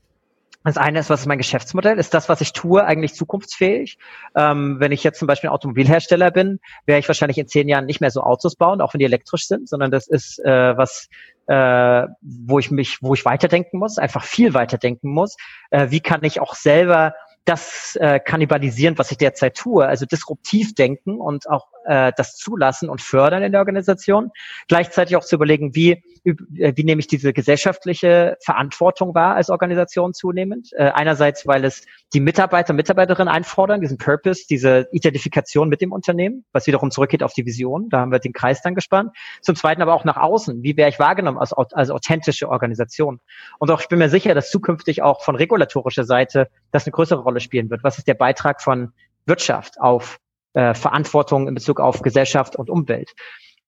Das eine ist, was ist mein Geschäftsmodell? Ist das, was ich tue, eigentlich zukunftsfähig? Ähm, wenn ich jetzt zum Beispiel Automobilhersteller bin, werde ich wahrscheinlich in zehn Jahren nicht mehr so Autos bauen, auch wenn die elektrisch sind, sondern das ist äh, was, äh, wo ich mich, wo ich weiterdenken muss, einfach viel weiterdenken muss. Äh, wie kann ich auch selber das äh, kannibalisieren, was ich derzeit tue, also disruptiv denken und auch äh, das zulassen und fördern in der Organisation. Gleichzeitig auch zu überlegen, wie, äh, wie nehme ich diese gesellschaftliche Verantwortung wahr als Organisation zunehmend. Äh, einerseits, weil es die Mitarbeiter, Mitarbeiterinnen einfordern, diesen Purpose, diese Identifikation mit dem Unternehmen, was wiederum zurückgeht auf die Vision. Da haben wir den Kreis dann gespannt. Zum Zweiten aber auch nach außen. Wie wäre ich wahrgenommen als, als authentische Organisation? Und auch ich bin mir sicher, dass zukünftig auch von regulatorischer Seite das eine größere Rolle spielen wird. Was ist der Beitrag von Wirtschaft auf äh, Verantwortung in Bezug auf Gesellschaft und Umwelt?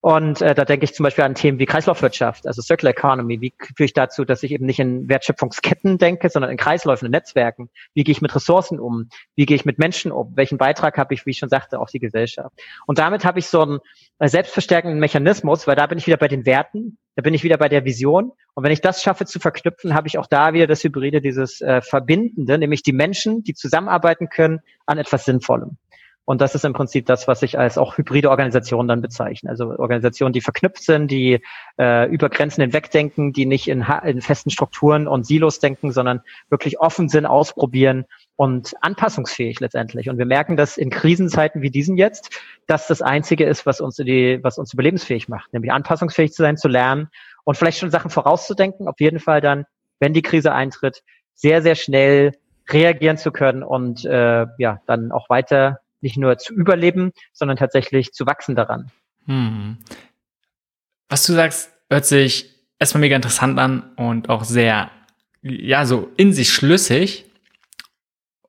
Und äh, da denke ich zum Beispiel an Themen wie Kreislaufwirtschaft, also Circular Economy. Wie führe ich dazu, dass ich eben nicht in Wertschöpfungsketten denke, sondern in Kreisläufen, in Netzwerken? Wie gehe ich mit Ressourcen um? Wie gehe ich mit Menschen um? Welchen Beitrag habe ich, wie ich schon sagte, auf die Gesellschaft? Und damit habe ich so einen äh, selbstverstärkenden Mechanismus, weil da bin ich wieder bei den Werten, da bin ich wieder bei der Vision. Und wenn ich das schaffe zu verknüpfen, habe ich auch da wieder das Hybride, dieses äh, Verbindende, nämlich die Menschen, die zusammenarbeiten können an etwas Sinnvollem. Und das ist im Prinzip das, was ich als auch hybride Organisationen dann bezeichne. Also Organisationen, die verknüpft sind, die äh, über Grenzen hinwegdenken, die nicht in, in festen Strukturen und Silos denken, sondern wirklich offen sind, ausprobieren und anpassungsfähig letztendlich. Und wir merken, dass in Krisenzeiten wie diesen jetzt, dass das Einzige ist, was uns, die, was uns überlebensfähig macht, nämlich anpassungsfähig zu sein, zu lernen und vielleicht schon Sachen vorauszudenken, auf jeden Fall dann, wenn die Krise eintritt, sehr, sehr schnell reagieren zu können und äh, ja, dann auch weiter nicht nur zu überleben, sondern tatsächlich zu wachsen daran. Hm. Was du sagst, hört sich erstmal mega interessant an und auch sehr, ja, so in sich schlüssig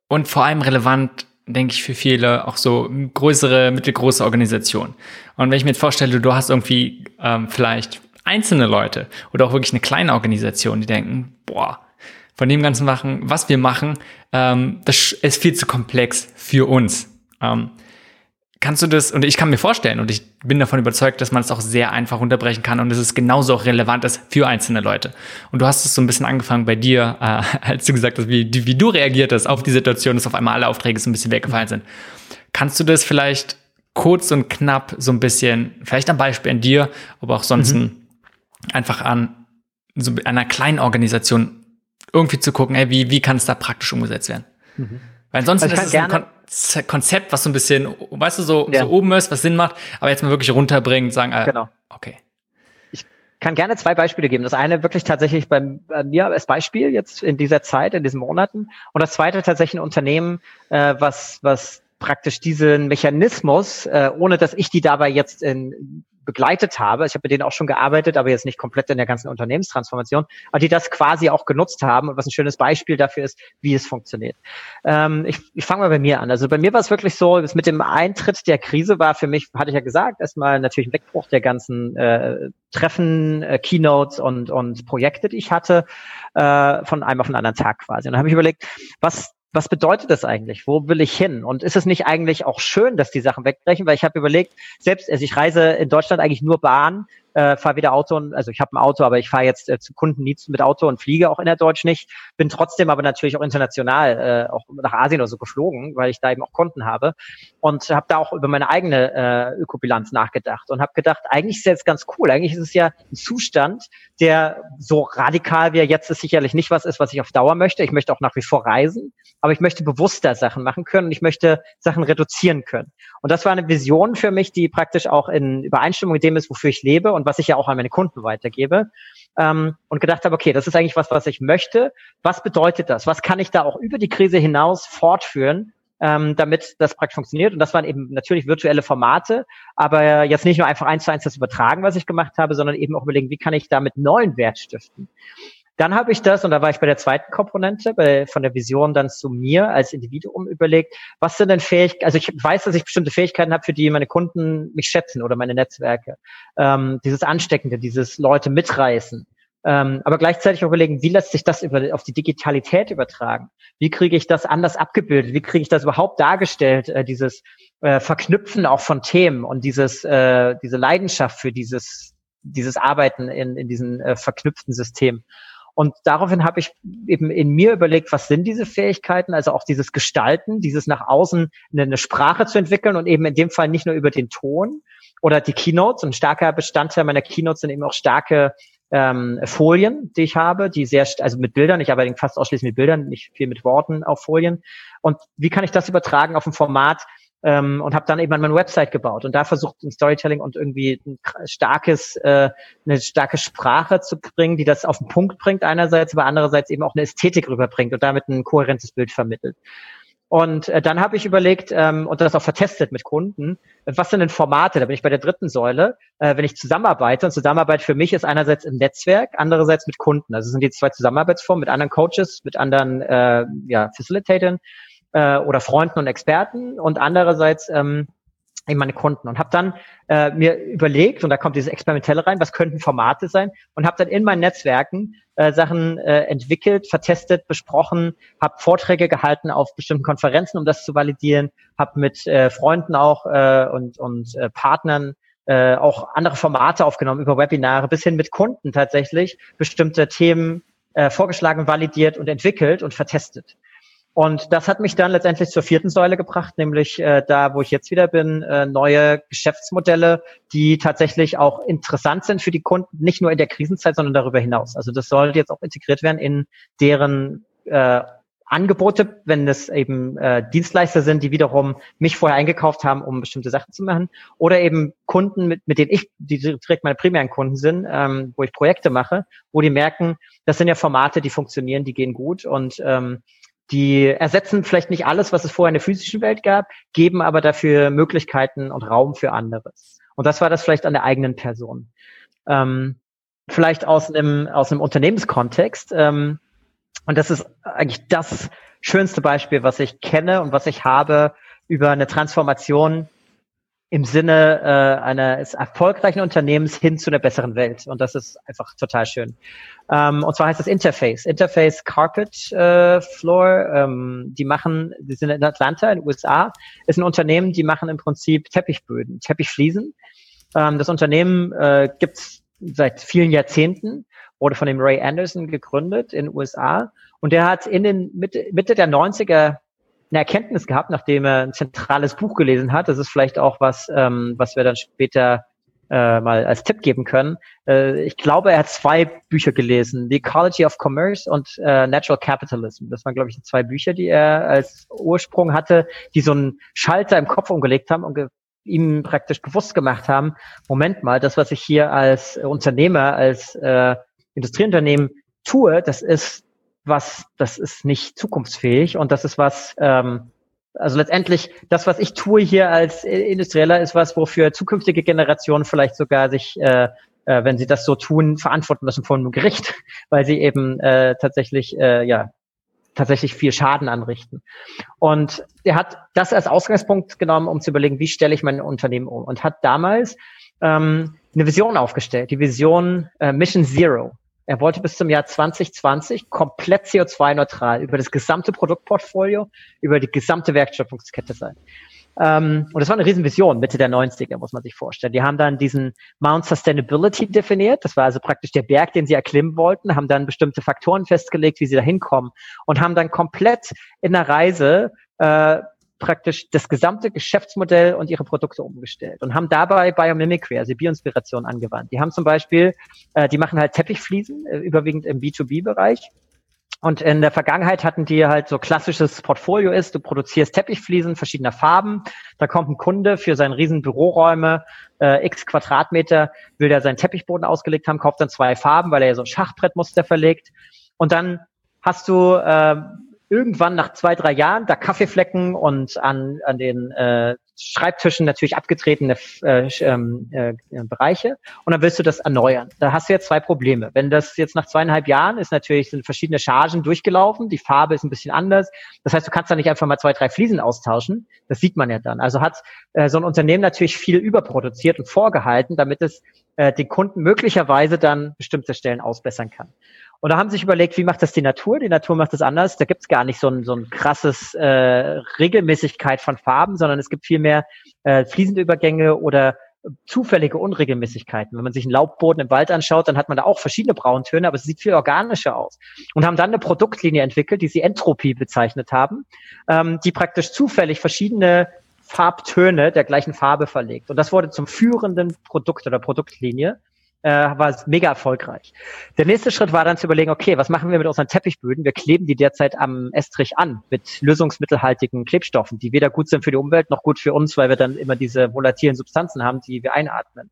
und vor allem relevant, denke ich, für viele auch so größere, mittelgroße Organisationen. Und wenn ich mir jetzt vorstelle, du hast irgendwie ähm, vielleicht einzelne Leute oder auch wirklich eine kleine Organisation, die denken, boah, von dem ganzen machen, was wir machen, ähm, das ist viel zu komplex für uns. Ähm, kannst du das, und ich kann mir vorstellen, und ich bin davon überzeugt, dass man es auch sehr einfach unterbrechen kann und dass es genauso auch relevant ist für einzelne Leute. Und du hast es so ein bisschen angefangen bei dir, äh, [laughs] als du gesagt hast, wie, wie du reagiert hast auf die Situation, dass auf einmal alle Aufträge so ein bisschen weggefallen sind. Kannst du das vielleicht kurz und knapp so ein bisschen, vielleicht am Beispiel an dir, aber auch sonst mhm. einfach an so einer kleinen Organisation irgendwie zu gucken, ey, wie, wie kann es da praktisch umgesetzt werden? Mhm. Weil ansonsten also ist es ein Konzept, was so ein bisschen, weißt du, so, ja. so oben ist, was Sinn macht, aber jetzt mal wirklich runterbringen, sagen, äh, genau. okay. Ich kann gerne zwei Beispiele geben. Das eine wirklich tatsächlich bei, bei mir als Beispiel jetzt in dieser Zeit, in diesen Monaten. Und das zweite tatsächlich ein Unternehmen, äh, was, was praktisch diesen Mechanismus, äh, ohne dass ich die dabei jetzt in, begleitet habe. Ich habe mit denen auch schon gearbeitet, aber jetzt nicht komplett in der ganzen Unternehmenstransformation, aber die das quasi auch genutzt haben und was ein schönes Beispiel dafür ist, wie es funktioniert. Ähm, ich ich fange mal bei mir an. Also bei mir war es wirklich so, mit dem Eintritt der Krise war für mich, hatte ich ja gesagt, erstmal natürlich ein Wegbruch der ganzen äh, Treffen, äh, Keynotes und, und Projekte, die ich hatte, äh, von einem auf den anderen Tag quasi. Und dann habe ich überlegt, was was bedeutet das eigentlich? Wo will ich hin? Und ist es nicht eigentlich auch schön, dass die Sachen wegbrechen? Weil ich habe überlegt, selbst, also ich reise in Deutschland eigentlich nur Bahn äh, fahre wieder Auto, und, also ich habe ein Auto, aber ich fahre jetzt äh, zu Kunden nie mit Auto und fliege auch innerdeutsch nicht, bin trotzdem aber natürlich auch international, äh, auch nach Asien oder so geflogen, weil ich da eben auch Kunden habe und habe da auch über meine eigene äh, Ökobilanz nachgedacht und habe gedacht, eigentlich ist es jetzt ganz cool, eigentlich ist es ja ein Zustand, der so radikal wie er jetzt ist, sicherlich nicht was ist, was ich auf Dauer möchte. Ich möchte auch nach wie vor reisen, aber ich möchte bewusster Sachen machen können und ich möchte Sachen reduzieren können. Und das war eine Vision für mich, die praktisch auch in Übereinstimmung mit dem ist, wofür ich lebe und was ich ja auch an meine Kunden weitergebe. Ähm, und gedacht habe, okay, das ist eigentlich was, was ich möchte. Was bedeutet das? Was kann ich da auch über die Krise hinaus fortführen? ähm, damit das praktisch funktioniert. Und das waren eben natürlich virtuelle Formate, aber jetzt nicht nur einfach eins zu eins das übertragen, was ich gemacht habe, sondern eben auch überlegen, wie kann ich damit neuen Wert stiften. Dann habe ich das, und da war ich bei der zweiten Komponente, bei, von der Vision dann zu mir als Individuum überlegt, was sind denn Fähigkeiten, also ich weiß, dass ich bestimmte Fähigkeiten habe, für die meine Kunden mich schätzen oder meine Netzwerke. Ähm, dieses Ansteckende, dieses Leute mitreißen. Ähm, aber gleichzeitig auch überlegen, wie lässt sich das über, auf die Digitalität übertragen? Wie kriege ich das anders abgebildet? Wie kriege ich das überhaupt dargestellt? Äh, dieses äh, Verknüpfen auch von Themen und dieses, äh, diese Leidenschaft für dieses, dieses Arbeiten in, in diesen äh, verknüpften Systemen. Und daraufhin habe ich eben in mir überlegt, was sind diese Fähigkeiten, also auch dieses Gestalten, dieses nach außen eine, Sprache zu entwickeln und eben in dem Fall nicht nur über den Ton oder die Keynotes. Ein starker Bestandteil meiner Keynotes sind eben auch starke ähm, Folien, die ich habe, die sehr, also mit Bildern, ich arbeite fast ausschließlich mit Bildern, nicht viel mit Worten auf Folien. Und wie kann ich das übertragen auf ein Format, ähm, und habe dann eben meine Website gebaut und da versucht ein Storytelling und irgendwie ein starkes äh, eine starke Sprache zu bringen, die das auf den Punkt bringt einerseits, aber andererseits eben auch eine Ästhetik rüberbringt und damit ein kohärentes Bild vermittelt. Und äh, dann habe ich überlegt ähm, und das auch vertestet mit Kunden, was sind denn Formate? Da bin ich bei der dritten Säule, äh, wenn ich zusammenarbeite. Und Zusammenarbeit für mich ist einerseits im Netzwerk, andererseits mit Kunden. Also sind die zwei Zusammenarbeitsformen mit anderen Coaches, mit anderen äh, ja, Facilitatern äh, oder Freunden und Experten und andererseits ähm, eben meine Kunden und habe dann äh, mir überlegt und da kommt dieses Experimentelle rein, was könnten Formate sein und habe dann in meinen Netzwerken äh, Sachen äh, entwickelt, vertestet, besprochen, habe Vorträge gehalten auf bestimmten Konferenzen, um das zu validieren, habe mit äh, Freunden auch äh, und und äh, Partnern äh, auch andere Formate aufgenommen über Webinare bis hin mit Kunden tatsächlich bestimmte Themen äh, vorgeschlagen, validiert und entwickelt und vertestet. Und das hat mich dann letztendlich zur vierten Säule gebracht, nämlich äh, da, wo ich jetzt wieder bin, äh, neue Geschäftsmodelle, die tatsächlich auch interessant sind für die Kunden, nicht nur in der Krisenzeit, sondern darüber hinaus. Also das sollte jetzt auch integriert werden in deren äh, Angebote, wenn es eben äh, Dienstleister sind, die wiederum mich vorher eingekauft haben, um bestimmte Sachen zu machen, oder eben Kunden, mit, mit denen ich, die direkt meine primären Kunden sind, ähm, wo ich Projekte mache, wo die merken, das sind ja Formate, die funktionieren, die gehen gut und ähm, die ersetzen vielleicht nicht alles, was es vorher in der physischen Welt gab, geben aber dafür Möglichkeiten und Raum für anderes. Und das war das vielleicht an der eigenen Person. Ähm, vielleicht aus einem, aus einem Unternehmenskontext. Ähm, und das ist eigentlich das schönste Beispiel, was ich kenne und was ich habe über eine Transformation im Sinne äh, eines erfolgreichen Unternehmens hin zu einer besseren Welt. Und das ist einfach total schön. Ähm, und zwar heißt das Interface. Interface Carpet äh, Floor. Ähm, die machen, die sind in Atlanta, in den USA, ist ein Unternehmen, die machen im Prinzip Teppichböden, Teppichfliesen. Ähm, das Unternehmen äh, gibt seit vielen Jahrzehnten, wurde von dem Ray Anderson gegründet in den USA. Und der hat in den Mitte, Mitte der 90er eine Erkenntnis gehabt, nachdem er ein zentrales Buch gelesen hat. Das ist vielleicht auch was, ähm, was wir dann später äh, mal als Tipp geben können. Äh, ich glaube, er hat zwei Bücher gelesen, The Ecology of Commerce und äh, Natural Capitalism. Das waren, glaube ich, zwei Bücher, die er als Ursprung hatte, die so einen Schalter im Kopf umgelegt haben und ihm praktisch bewusst gemacht haben, Moment mal, das, was ich hier als Unternehmer, als äh, Industrieunternehmen tue, das ist was, das ist nicht zukunftsfähig und das ist was, ähm, also letztendlich, das, was ich tue hier als Industrieller, ist was, wofür zukünftige Generationen vielleicht sogar sich, äh, äh, wenn sie das so tun, verantworten müssen vor einem Gericht, [laughs] weil sie eben äh, tatsächlich, äh, ja, tatsächlich viel Schaden anrichten. Und er hat das als Ausgangspunkt genommen, um zu überlegen, wie stelle ich mein Unternehmen um und hat damals ähm, eine Vision aufgestellt, die Vision äh, Mission Zero. Er wollte bis zum Jahr 2020 komplett CO2-neutral über das gesamte Produktportfolio, über die gesamte Wertschöpfungskette sein. Ähm, und das war eine Riesenvision, Mitte der 90er, muss man sich vorstellen. Die haben dann diesen Mount Sustainability definiert. Das war also praktisch der Berg, den sie erklimmen wollten, haben dann bestimmte Faktoren festgelegt, wie sie da hinkommen und haben dann komplett in der Reise äh, praktisch das gesamte Geschäftsmodell und ihre Produkte umgestellt und haben dabei Biomimicry, also Bioinspiration angewandt. Die haben zum Beispiel, äh, die machen halt Teppichfliesen, äh, überwiegend im B2B-Bereich. Und in der Vergangenheit hatten die halt so klassisches Portfolio ist, du produzierst Teppichfliesen verschiedener Farben, da kommt ein Kunde für seine riesen Büroräume, äh, x Quadratmeter, will der seinen Teppichboden ausgelegt haben, kauft dann zwei Farben, weil er ja so ein Schachbrettmuster verlegt. Und dann hast du äh, irgendwann nach zwei, drei Jahren da Kaffeeflecken und an, an den äh, Schreibtischen natürlich abgetretene äh, ähm, äh, Bereiche und dann willst du das erneuern. Da hast du jetzt zwei Probleme. Wenn das jetzt nach zweieinhalb Jahren ist natürlich sind verschiedene Chargen durchgelaufen, die Farbe ist ein bisschen anders. Das heißt, du kannst da nicht einfach mal zwei, drei Fliesen austauschen. Das sieht man ja dann. Also hat äh, so ein Unternehmen natürlich viel überproduziert und vorgehalten, damit es äh, den Kunden möglicherweise dann bestimmte Stellen ausbessern kann. Und da haben sie sich überlegt, wie macht das die Natur? Die Natur macht das anders. Da gibt es gar nicht so ein, so ein krasses äh, Regelmäßigkeit von Farben, sondern es gibt viel mehr äh, fließende Übergänge oder zufällige Unregelmäßigkeiten. Wenn man sich einen Laubboden im Wald anschaut, dann hat man da auch verschiedene Brauntöne, aber es sieht viel organischer aus. Und haben dann eine Produktlinie entwickelt, die sie Entropie bezeichnet haben, ähm, die praktisch zufällig verschiedene Farbtöne der gleichen Farbe verlegt. Und das wurde zum führenden Produkt oder Produktlinie äh, war mega erfolgreich. Der nächste Schritt war dann zu überlegen, okay, was machen wir mit unseren Teppichböden? Wir kleben die derzeit am Estrich an mit lösungsmittelhaltigen Klebstoffen, die weder gut sind für die Umwelt noch gut für uns, weil wir dann immer diese volatilen Substanzen haben, die wir einatmen.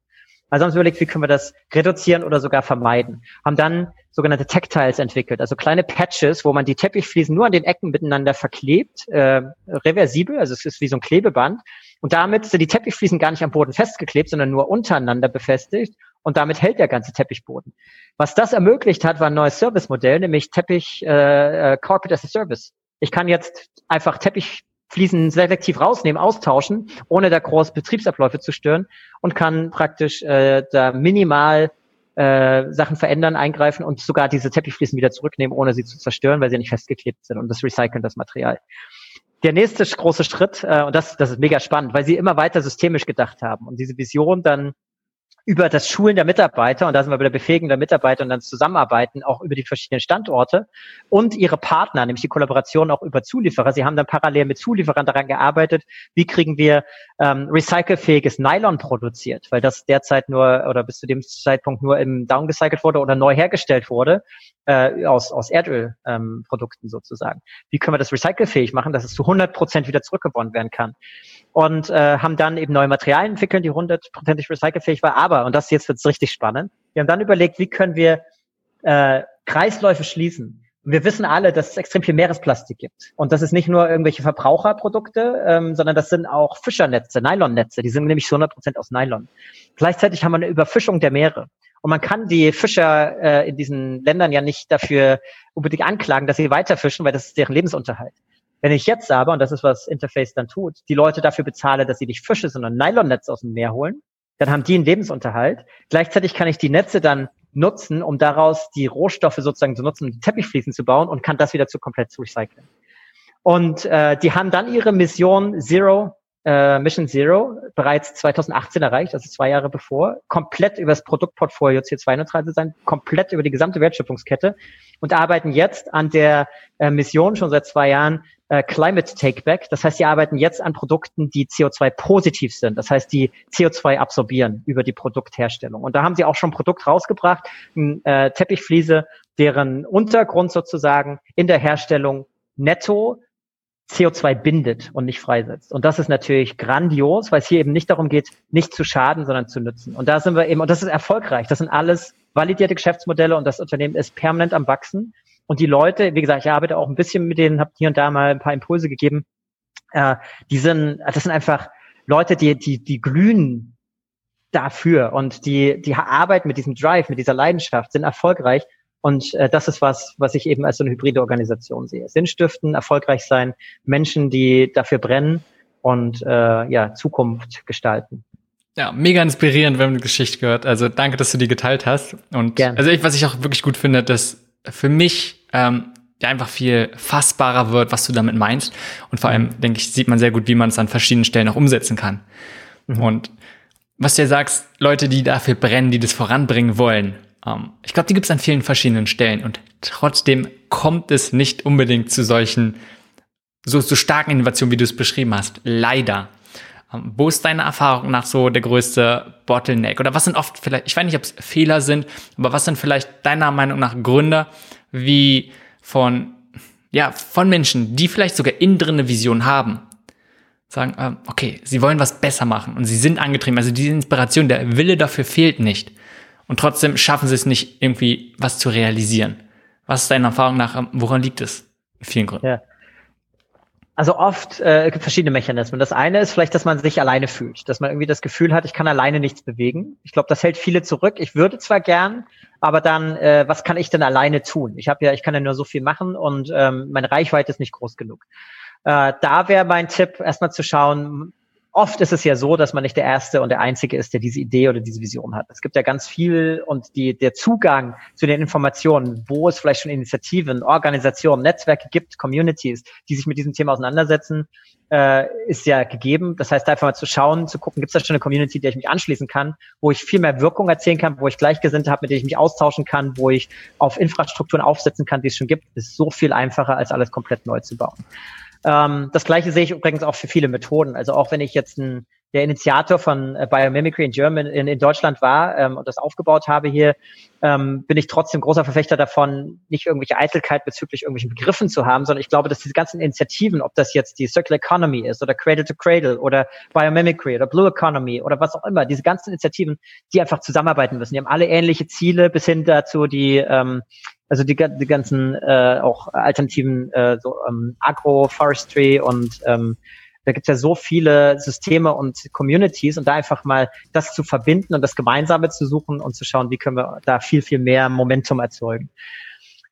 Also haben wir überlegt, wie können wir das reduzieren oder sogar vermeiden. Haben dann sogenannte Tactiles entwickelt, also kleine Patches, wo man die Teppichfliesen nur an den Ecken miteinander verklebt, äh, reversibel, also es ist wie so ein Klebeband. Und damit sind die Teppichfliesen gar nicht am Boden festgeklebt, sondern nur untereinander befestigt und damit hält der ganze Teppichboden. Was das ermöglicht hat, war ein neues Servicemodell, nämlich Teppich äh, äh, Carpet as a Service. Ich kann jetzt einfach Teppichfliesen selektiv rausnehmen, austauschen, ohne da groß Betriebsabläufe zu stören und kann praktisch äh, da minimal äh, Sachen verändern, eingreifen und sogar diese Teppichfliesen wieder zurücknehmen, ohne sie zu zerstören, weil sie nicht festgeklebt sind und das recyceln das Material. Der nächste große Schritt, äh, und das, das ist mega spannend, weil sie immer weiter systemisch gedacht haben und diese Vision dann über das Schulen der Mitarbeiter, und da sind wir bei der Befähigung der Mitarbeiter und dann Zusammenarbeiten auch über die verschiedenen Standorte und ihre Partner, nämlich die Kollaboration auch über Zulieferer. Sie haben dann parallel mit Zulieferern daran gearbeitet, wie kriegen wir ähm, recycelfähiges Nylon produziert, weil das derzeit nur oder bis zu dem Zeitpunkt nur im Down gecycelt wurde oder neu hergestellt wurde äh, aus, aus Erdölprodukten ähm, sozusagen. Wie können wir das recycelfähig machen, dass es zu 100 Prozent wieder zurückgewonnen werden kann? Und äh, haben dann eben neue Materialien entwickelt, die hundertprozentig recycelfähig war. Aber, und das jetzt wird's richtig spannend, wir haben dann überlegt, wie können wir äh, Kreisläufe schließen. wir wissen alle, dass es extrem viel Meeresplastik gibt. Und das ist nicht nur irgendwelche Verbraucherprodukte, ähm, sondern das sind auch Fischernetze, Nylonnetze. Die sind nämlich zu 100 Prozent aus Nylon. Gleichzeitig haben wir eine Überfischung der Meere. Und man kann die Fischer äh, in diesen Ländern ja nicht dafür unbedingt anklagen, dass sie weiterfischen, weil das ist deren Lebensunterhalt. Wenn ich jetzt aber, und das ist, was Interface dann tut, die Leute dafür bezahle, dass sie nicht Fische, sondern Nylonnetze aus dem Meer holen, dann haben die einen Lebensunterhalt. Gleichzeitig kann ich die Netze dann nutzen, um daraus die Rohstoffe sozusagen zu nutzen, um Teppichfliesen zu bauen und kann das wieder zu komplett zu recyceln. Und äh, die haben dann ihre Mission Zero äh, Mission Zero bereits 2018 erreicht, also zwei Jahre bevor, komplett über das Produktportfolio CO2-neutral zu sein, komplett über die gesamte Wertschöpfungskette und arbeiten jetzt an der äh, Mission schon seit zwei Jahren äh, Climate Takeback. Das heißt, sie arbeiten jetzt an Produkten, die CO2-positiv sind. Das heißt, die CO2 absorbieren über die Produktherstellung. Und da haben sie auch schon ein Produkt rausgebracht, eine äh, Teppichfliese, deren Untergrund sozusagen in der Herstellung netto CO2 bindet und nicht freisetzt. Und das ist natürlich grandios, weil es hier eben nicht darum geht, nicht zu schaden, sondern zu nützen. Und da sind wir eben, und das ist erfolgreich. Das sind alles validierte Geschäftsmodelle und das Unternehmen ist permanent am Wachsen. Und die Leute, wie gesagt, ich arbeite auch ein bisschen mit denen, habe hier und da mal ein paar Impulse gegeben. Äh, die sind, das sind einfach Leute, die, die, die glühen dafür und die, die arbeiten mit diesem Drive, mit dieser Leidenschaft, sind erfolgreich und äh, das ist was, was ich eben als so eine hybride Organisation sehe. Sinnstiften, erfolgreich sein, Menschen, die dafür brennen und äh, ja, Zukunft gestalten. Ja, mega inspirierend, wenn man die Geschichte gehört. Also danke, dass du die geteilt hast. Und Gern. also ich, was ich auch wirklich gut finde, dass für mich ähm, ja einfach viel fassbarer wird, was du damit meinst. Und vor allem, mhm. denke ich, sieht man sehr gut, wie man es an verschiedenen Stellen auch umsetzen kann. Mhm. Und was du ja sagst, Leute, die dafür brennen, die das voranbringen wollen, ich glaube, die gibt es an vielen verschiedenen Stellen. Und trotzdem kommt es nicht unbedingt zu solchen, so, so starken Innovationen, wie du es beschrieben hast. Leider. Ähm, wo ist deine Erfahrung nach so der größte Bottleneck? Oder was sind oft vielleicht, ich weiß nicht, ob es Fehler sind, aber was sind vielleicht deiner Meinung nach Gründe, wie von, ja, von Menschen, die vielleicht sogar innen drin eine Vision haben, sagen, äh, okay, sie wollen was besser machen und sie sind angetrieben. Also diese Inspiration, der Wille dafür fehlt nicht. Und trotzdem schaffen sie es nicht, irgendwie was zu realisieren. Was ist deiner Erfahrung nach, woran liegt es? Vielen Gründen. Ja. Also oft äh, gibt verschiedene Mechanismen. Das eine ist vielleicht, dass man sich alleine fühlt, dass man irgendwie das Gefühl hat, ich kann alleine nichts bewegen. Ich glaube, das hält viele zurück. Ich würde zwar gern, aber dann, äh, was kann ich denn alleine tun? Ich habe ja, ich kann ja nur so viel machen und ähm, meine Reichweite ist nicht groß genug. Äh, da wäre mein Tipp, erstmal zu schauen, oft ist es ja so, dass man nicht der Erste und der Einzige ist, der diese Idee oder diese Vision hat. Es gibt ja ganz viel und die, der Zugang zu den Informationen, wo es vielleicht schon Initiativen, Organisationen, Netzwerke gibt, Communities, die sich mit diesem Thema auseinandersetzen, äh, ist ja gegeben. Das heißt, einfach mal zu schauen, zu gucken, gibt es da schon eine Community, der ich mich anschließen kann, wo ich viel mehr Wirkung erzählen kann, wo ich Gleichgesinnte habe, mit denen ich mich austauschen kann, wo ich auf Infrastrukturen aufsetzen kann, die es schon gibt, ist so viel einfacher, als alles komplett neu zu bauen. Ähm, das gleiche sehe ich übrigens auch für viele Methoden. Also auch wenn ich jetzt ein, der Initiator von äh, Biomimicry in, German, in, in Deutschland war ähm, und das aufgebaut habe hier, ähm, bin ich trotzdem großer Verfechter davon, nicht irgendwelche Eitelkeit bezüglich irgendwelchen Begriffen zu haben, sondern ich glaube, dass diese ganzen Initiativen, ob das jetzt die Circular Economy ist oder Cradle to Cradle oder Biomimicry oder Blue Economy oder was auch immer, diese ganzen Initiativen, die einfach zusammenarbeiten müssen. Die haben alle ähnliche Ziele bis hin dazu die ähm, also die, die ganzen äh, auch alternativen äh, so, ähm, Agroforestry und ähm, da gibt's ja so viele Systeme und Communities und da einfach mal das zu verbinden und das Gemeinsame zu suchen und zu schauen, wie können wir da viel, viel mehr Momentum erzeugen.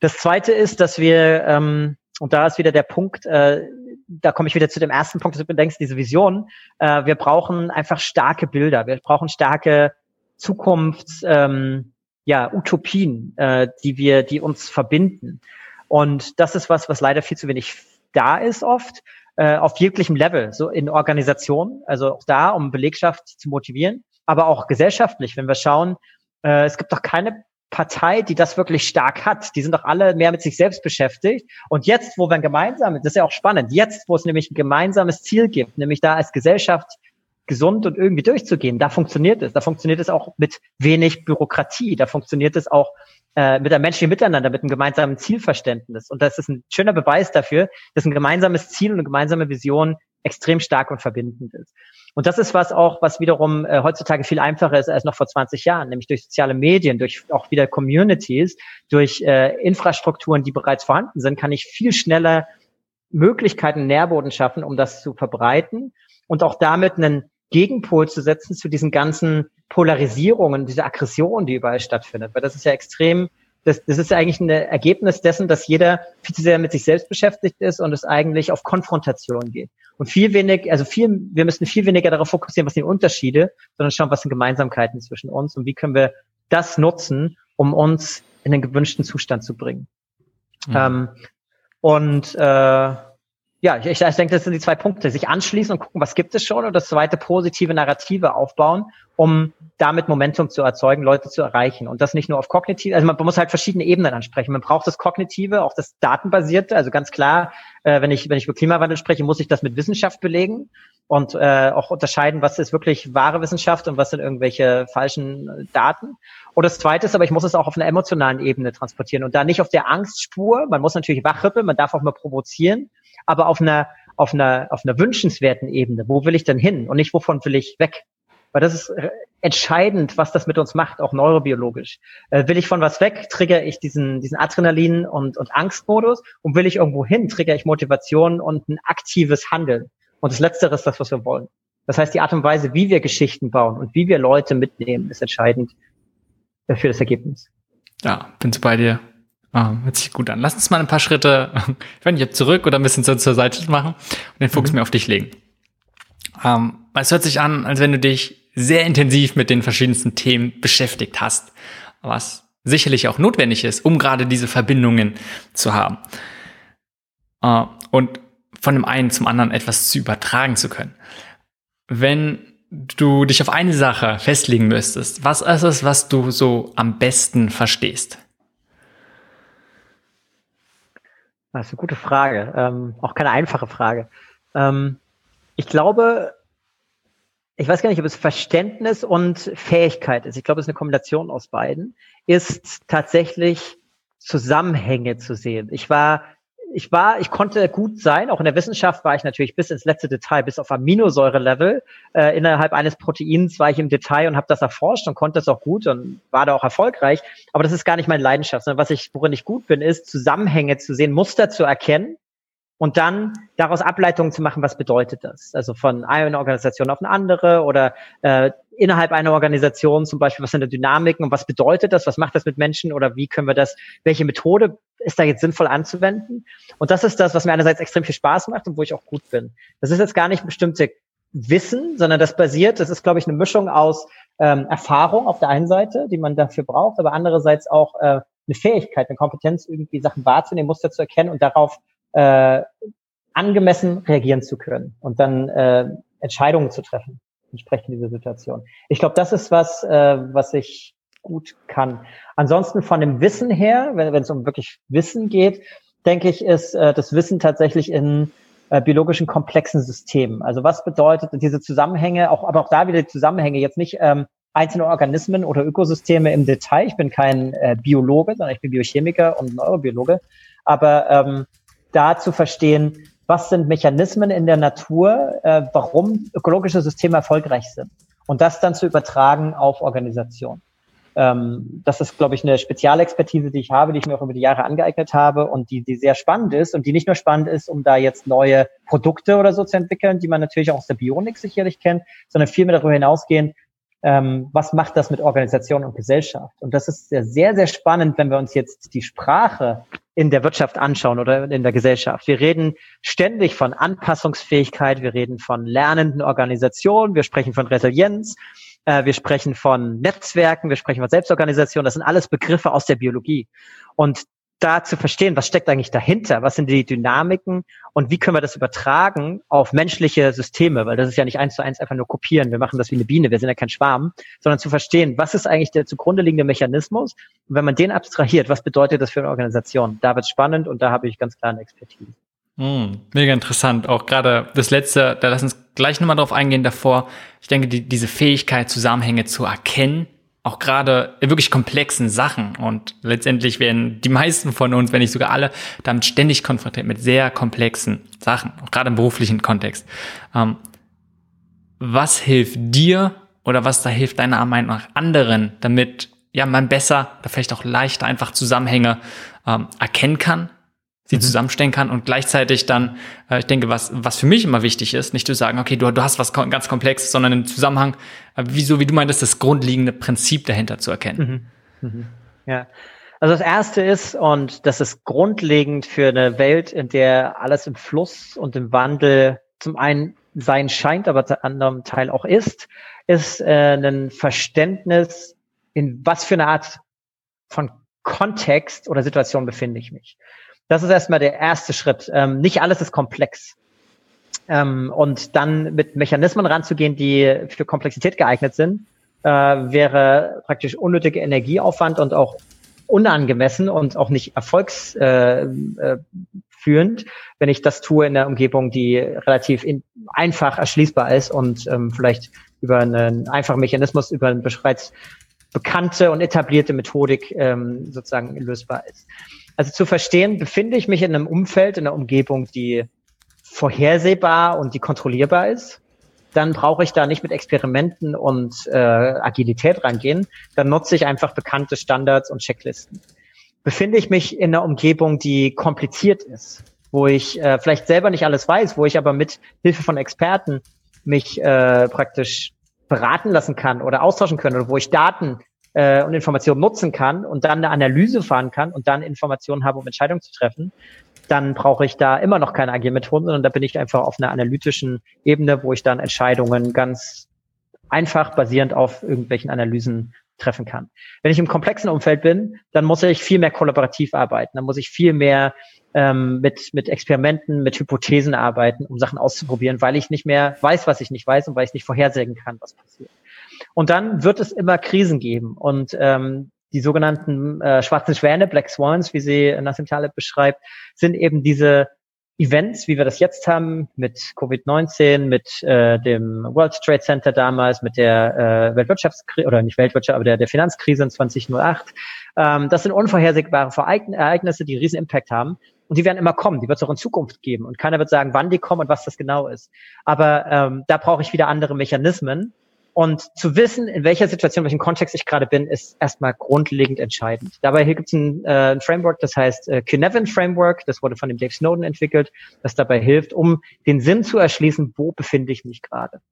Das zweite ist, dass wir, ähm, und da ist wieder der Punkt, äh, da komme ich wieder zu dem ersten Punkt, dass du denkst, diese Vision, äh, wir brauchen einfach starke Bilder, wir brauchen starke Zukunfts, ähm, ja, Utopien, äh, die wir, die uns verbinden. Und das ist was, was leider viel zu wenig da ist oft, äh, auf jeglichem Level, so in Organisationen, also auch da, um Belegschaft zu motivieren, aber auch gesellschaftlich, wenn wir schauen, äh, es gibt doch keine Partei, die das wirklich stark hat. Die sind doch alle mehr mit sich selbst beschäftigt. Und jetzt, wo wir ein gemeinsames, das ist ja auch spannend, jetzt, wo es nämlich ein gemeinsames Ziel gibt, nämlich da als Gesellschaft gesund und irgendwie durchzugehen. Da funktioniert es. Da funktioniert es auch mit wenig Bürokratie. Da funktioniert es auch äh, mit einem menschlichen Miteinander, mit einem gemeinsamen Zielverständnis. Und das ist ein schöner Beweis dafür, dass ein gemeinsames Ziel und eine gemeinsame Vision extrem stark und verbindend ist. Und das ist was auch, was wiederum äh, heutzutage viel einfacher ist als noch vor 20 Jahren, nämlich durch soziale Medien, durch auch wieder Communities, durch äh, Infrastrukturen, die bereits vorhanden sind, kann ich viel schneller Möglichkeiten, Nährboden schaffen, um das zu verbreiten und auch damit einen Gegenpol zu setzen zu diesen ganzen Polarisierungen, diese Aggression, die überall stattfindet. Weil das ist ja extrem, das, das ist ja eigentlich ein Ergebnis dessen, dass jeder viel zu sehr mit sich selbst beschäftigt ist und es eigentlich auf Konfrontation geht. Und viel wenig, also viel, wir müssen viel weniger darauf fokussieren, was sind die Unterschiede, sondern schauen, was sind Gemeinsamkeiten zwischen uns und wie können wir das nutzen, um uns in den gewünschten Zustand zu bringen. Mhm. Ähm, und äh, ja, ich, ich denke, das sind die zwei Punkte. Sich anschließen und gucken, was gibt es schon und das zweite positive Narrative aufbauen, um damit Momentum zu erzeugen, Leute zu erreichen. Und das nicht nur auf kognitive, also man, muss halt verschiedene Ebenen ansprechen. Man braucht das Kognitive, auch das Datenbasierte. Also ganz klar, äh, wenn ich, wenn ich über Klimawandel spreche, muss ich das mit Wissenschaft belegen und äh, auch unterscheiden, was ist wirklich wahre Wissenschaft und was sind irgendwelche falschen Daten. Und das Zweite ist aber, ich muss es auch auf einer emotionalen Ebene transportieren und da nicht auf der Angstspur. Man muss natürlich wachrüppeln, man darf auch mal provozieren, aber auf einer, auf einer, auf einer wünschenswerten Ebene. Wo will ich denn hin und nicht wovon will ich weg? Weil das ist entscheidend, was das mit uns macht, auch neurobiologisch. Äh, will ich von was weg, trigger ich diesen, diesen Adrenalin und, und Angstmodus und will ich irgendwo hin, trigger ich Motivation und ein aktives Handeln. Und das Letztere ist das, was wir wollen. Das heißt, die Art und Weise, wie wir Geschichten bauen und wie wir Leute mitnehmen, ist entscheidend für das Ergebnis. Ja, bin bei dir. Ah, hört sich gut an. Lass uns mal ein paar Schritte, [laughs] ich weiß nicht, zurück oder ein bisschen zur, zur Seite machen und den Fokus mhm. mir auf dich legen. Ähm, es hört sich an, als wenn du dich sehr intensiv mit den verschiedensten Themen beschäftigt hast, was sicherlich auch notwendig ist, um gerade diese Verbindungen zu haben. äh, und von dem einen zum anderen etwas zu übertragen zu können. Wenn du dich auf eine Sache festlegen müsstest, was ist es, was du so am besten verstehst? Das ist eine gute Frage. Ähm, auch keine einfache Frage. Ähm, ich glaube, ich weiß gar nicht, ob es Verständnis und Fähigkeit ist. Ich glaube, es ist eine Kombination aus beiden. Ist tatsächlich Zusammenhänge zu sehen. Ich war ich war, ich konnte gut sein. Auch in der Wissenschaft war ich natürlich bis ins letzte Detail, bis auf Aminosäure-Level. Äh, innerhalb eines Proteins war ich im Detail und habe das erforscht und konnte das auch gut und war da auch erfolgreich. Aber das ist gar nicht meine Leidenschaft, sondern was ich, worin ich gut bin, ist Zusammenhänge zu sehen, Muster zu erkennen und dann daraus Ableitungen zu machen, was bedeutet das? Also von einer Organisation auf eine andere oder äh, innerhalb einer Organisation zum Beispiel, was sind die Dynamiken und was bedeutet das? Was macht das mit Menschen oder wie können wir das, welche Methode ist da jetzt sinnvoll anzuwenden? Und das ist das, was mir einerseits extrem viel Spaß macht und wo ich auch gut bin. Das ist jetzt gar nicht bestimmte Wissen, sondern das basiert, das ist, glaube ich, eine Mischung aus ähm, Erfahrung auf der einen Seite, die man dafür braucht, aber andererseits auch äh, eine Fähigkeit, eine Kompetenz, irgendwie Sachen wahrzunehmen, Muster zu erkennen und darauf äh, angemessen reagieren zu können und dann äh, Entscheidungen zu treffen entsprechend dieser Situation. Ich glaube, das ist was, äh, was ich gut kann. Ansonsten von dem Wissen her, wenn es um wirklich Wissen geht, denke ich, ist äh, das Wissen tatsächlich in äh, biologischen komplexen Systemen. Also was bedeutet diese Zusammenhänge, auch, aber auch da wieder die Zusammenhänge, jetzt nicht ähm, einzelne Organismen oder Ökosysteme im Detail. Ich bin kein äh, Biologe, sondern ich bin Biochemiker und Neurobiologe. Aber ähm, da zu verstehen, was sind Mechanismen in der Natur, äh, warum ökologische Systeme erfolgreich sind. Und das dann zu übertragen auf Organisationen. Ähm, das ist, glaube ich, eine Spezialexpertise, die ich habe, die ich mir auch über die Jahre angeeignet habe und die, die sehr spannend ist und die nicht nur spannend ist, um da jetzt neue Produkte oder so zu entwickeln, die man natürlich auch aus der Bionik sicherlich kennt, sondern vielmehr darüber hinausgehen, ähm, was macht das mit Organisation und Gesellschaft? Und das ist sehr, sehr, sehr spannend, wenn wir uns jetzt die Sprache in der Wirtschaft anschauen oder in der Gesellschaft. Wir reden ständig von Anpassungsfähigkeit, wir reden von lernenden Organisationen, wir sprechen von Resilienz, äh, wir sprechen von Netzwerken, wir sprechen von Selbstorganisation. Das sind alles Begriffe aus der Biologie. Und da zu verstehen, was steckt eigentlich dahinter, was sind die Dynamiken und wie können wir das übertragen auf menschliche Systeme, weil das ist ja nicht eins zu eins einfach nur kopieren, wir machen das wie eine Biene, wir sind ja kein Schwarm, sondern zu verstehen, was ist eigentlich der zugrunde liegende Mechanismus und wenn man den abstrahiert, was bedeutet das für eine Organisation? Da wird spannend und da habe ich ganz klar eine Expertise. Mm, mega interessant. Auch gerade das letzte, da lass uns gleich nochmal drauf eingehen davor. Ich denke, die, diese Fähigkeit, Zusammenhänge zu erkennen, auch gerade wirklich komplexen Sachen. Und letztendlich werden die meisten von uns, wenn nicht sogar alle, damit ständig konfrontiert mit sehr komplexen Sachen, auch gerade im beruflichen Kontext. Ähm, was hilft dir oder was da hilft deiner Meinung nach anderen, damit ja man besser, oder vielleicht auch leichter einfach Zusammenhänge ähm, erkennen kann, sie mhm. zusammenstellen kann und gleichzeitig dann, äh, ich denke, was, was für mich immer wichtig ist, nicht zu sagen, okay, du, du hast was ganz Komplexes, sondern im Zusammenhang, äh, wie, so wie du meintest, das grundlegende Prinzip dahinter zu erkennen. Mhm. Mhm. Ja. Also das erste ist, und das ist grundlegend für eine Welt, in der alles im Fluss und im Wandel zum einen sein scheint, aber zum anderen Teil auch ist, ist äh, ein Verständnis, in was für eine Art von Kontext oder Situation befinde ich mich. Das ist erstmal der erste Schritt. Ähm, nicht alles ist komplex. Ähm, und dann mit Mechanismen ranzugehen, die für Komplexität geeignet sind, äh, wäre praktisch unnötiger Energieaufwand und auch unangemessen und auch nicht erfolgsführend, äh, äh, wenn ich das tue in der Umgebung, die relativ in, einfach erschließbar ist und ähm, vielleicht über einen einfachen Mechanismus, über eine bereits bekannte und etablierte Methodik ähm, sozusagen lösbar ist. Also zu verstehen, befinde ich mich in einem Umfeld, in einer Umgebung, die vorhersehbar und die kontrollierbar ist, dann brauche ich da nicht mit Experimenten und äh, Agilität rangehen. Dann nutze ich einfach bekannte Standards und Checklisten. Befinde ich mich in einer Umgebung, die kompliziert ist, wo ich äh, vielleicht selber nicht alles weiß, wo ich aber mit Hilfe von Experten mich äh, praktisch beraten lassen kann oder austauschen können oder wo ich Daten äh, und Informationen nutzen kann und dann eine Analyse fahren kann und dann Informationen habe, um Entscheidungen zu treffen, dann brauche ich da immer noch keine agilen Methoden, sondern da bin ich einfach auf einer analytischen Ebene, wo ich dann Entscheidungen ganz einfach basierend auf irgendwelchen Analysen treffen kann. Wenn ich im komplexen Umfeld bin, dann muss ich viel mehr kollaborativ arbeiten, dann muss ich viel mehr ähm, mit, mit Experimenten, mit Hypothesen arbeiten, um Sachen auszuprobieren, weil ich nicht mehr weiß, was ich nicht weiß und weil ich nicht vorhersehen kann, was passiert. Und dann wird es immer Krisen geben. Und ähm, die sogenannten äh, schwarzen Schwäne, Black Swans, wie sie Nassim Taleb beschreibt, sind eben diese Events, wie wir das jetzt haben, mit Covid-19, mit äh, dem World Trade Center damals, mit der äh, Weltwirtschaftskrise, oder nicht Weltwirtschaft, aber der, der Finanzkrise in 2008. Ähm, das sind unvorhersehbare Ereignisse, die riesen Impact haben. Und die werden immer kommen, die wird es auch in Zukunft geben. Und keiner wird sagen, wann die kommen und was das genau ist. Aber ähm, da brauche ich wieder andere Mechanismen. Und zu wissen, in welcher Situation, in welchem Kontext ich gerade bin, ist erstmal grundlegend entscheidend. Dabei gibt es ein, äh, ein Framework, das heißt äh, Kinevin Framework, das wurde von dem Dave Snowden entwickelt, das dabei hilft, um den Sinn zu erschließen, wo befinde ich mich gerade.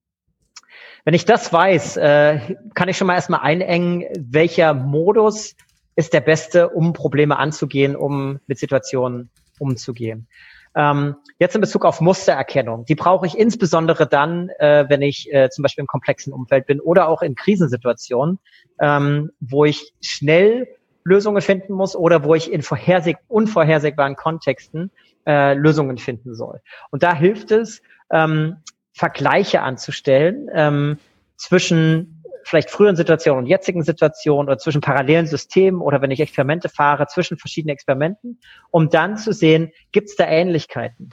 Wenn ich das weiß, äh, kann ich schon mal erstmal einengen, welcher Modus ist der beste, um Probleme anzugehen, um mit Situationen umzugehen. Ähm, jetzt in Bezug auf Mustererkennung. Die brauche ich insbesondere dann, äh, wenn ich äh, zum Beispiel im komplexen Umfeld bin oder auch in Krisensituationen, ähm, wo ich schnell Lösungen finden muss oder wo ich in vorherseh unvorhersehbaren Kontexten äh, Lösungen finden soll. Und da hilft es, ähm, Vergleiche anzustellen ähm, zwischen vielleicht früheren Situationen und jetzigen Situationen oder zwischen parallelen Systemen oder wenn ich Experimente fahre, zwischen verschiedenen Experimenten, um dann zu sehen, gibt es da Ähnlichkeiten?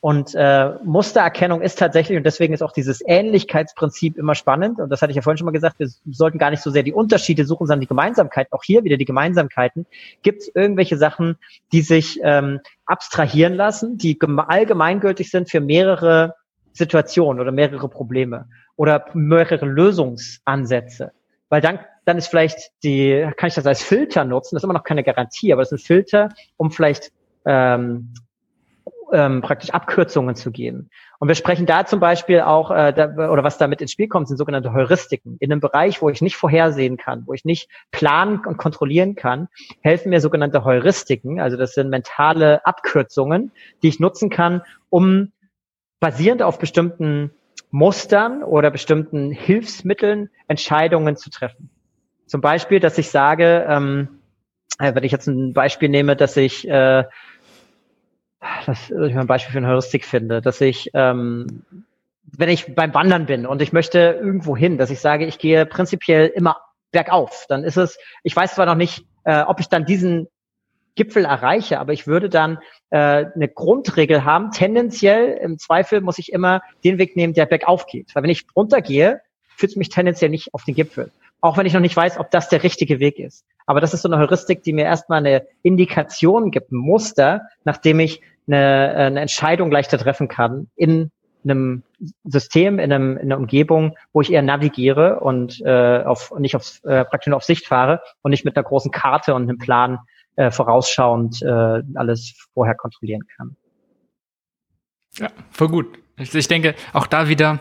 Und äh, Mustererkennung ist tatsächlich, und deswegen ist auch dieses Ähnlichkeitsprinzip immer spannend, und das hatte ich ja vorhin schon mal gesagt, wir sollten gar nicht so sehr die Unterschiede suchen, sondern die Gemeinsamkeiten. Auch hier wieder die Gemeinsamkeiten. Gibt es irgendwelche Sachen, die sich ähm, abstrahieren lassen, die allgemeingültig sind für mehrere Situationen oder mehrere Probleme? Oder mehrere Lösungsansätze. Weil dann, dann ist vielleicht die, kann ich das als Filter nutzen, das ist immer noch keine Garantie, aber es ist ein Filter, um vielleicht ähm, ähm, praktisch Abkürzungen zu gehen. Und wir sprechen da zum Beispiel auch, äh, da, oder was damit ins Spiel kommt, sind sogenannte Heuristiken. In einem Bereich, wo ich nicht vorhersehen kann, wo ich nicht planen und kontrollieren kann, helfen mir sogenannte Heuristiken. Also das sind mentale Abkürzungen, die ich nutzen kann, um basierend auf bestimmten Mustern oder bestimmten Hilfsmitteln Entscheidungen zu treffen. Zum Beispiel, dass ich sage, ähm, äh, wenn ich jetzt ein Beispiel nehme, dass ich, äh, dass ich mal ein Beispiel für eine Heuristik finde, dass ich, ähm, wenn ich beim Wandern bin und ich möchte irgendwo hin, dass ich sage, ich gehe prinzipiell immer bergauf, dann ist es, ich weiß zwar noch nicht, äh, ob ich dann diesen Gipfel erreiche, aber ich würde dann äh, eine Grundregel haben. Tendenziell, im Zweifel muss ich immer den Weg nehmen, der bergauf geht. Weil wenn ich runtergehe, führt es mich tendenziell nicht auf den Gipfel. Auch wenn ich noch nicht weiß, ob das der richtige Weg ist. Aber das ist so eine Heuristik, die mir erstmal eine Indikation gibt, ein Muster, nachdem ich eine, eine Entscheidung leichter treffen kann in einem System, in, einem, in einer Umgebung, wo ich eher navigiere und äh, auf, nicht aufs, äh, praktisch nur auf Sicht fahre und nicht mit einer großen Karte und einem Plan äh, vorausschauend äh, alles vorher kontrollieren kann. Ja, voll gut. Ich, ich denke, auch da wieder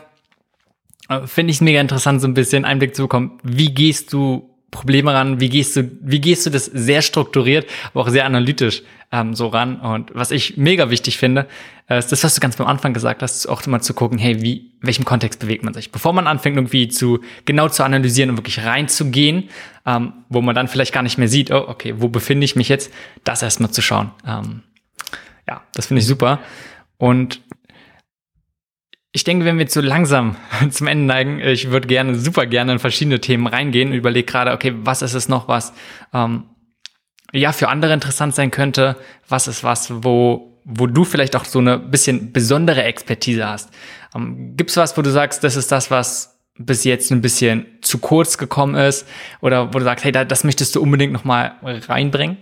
äh, finde ich es mega interessant, so ein bisschen Einblick zu bekommen. Wie gehst du Probleme ran? Wie gehst du, wie gehst du das sehr strukturiert, aber auch sehr analytisch ähm, so ran? Und was ich mega wichtig finde, äh, ist das, was du ganz am Anfang gesagt hast, auch mal zu gucken, hey, wie, welchem Kontext bewegt man sich? Bevor man anfängt, irgendwie zu genau zu analysieren und wirklich reinzugehen, ähm, wo man dann vielleicht gar nicht mehr sieht, oh, okay, wo befinde ich mich jetzt? Das erstmal zu schauen. Ähm, ja, das finde ich super. Und ich denke, wenn wir zu langsam [laughs] zum Ende neigen, ich würde gerne, super gerne in verschiedene Themen reingehen und überlege gerade, okay, was ist es noch, was ähm, ja für andere interessant sein könnte? Was ist was, wo, wo du vielleicht auch so eine bisschen besondere Expertise hast? Ähm, Gibt es was, wo du sagst, das ist das, was bis jetzt ein bisschen zu kurz gekommen ist? Oder wo du sagst, hey, das möchtest du unbedingt nochmal reinbringen?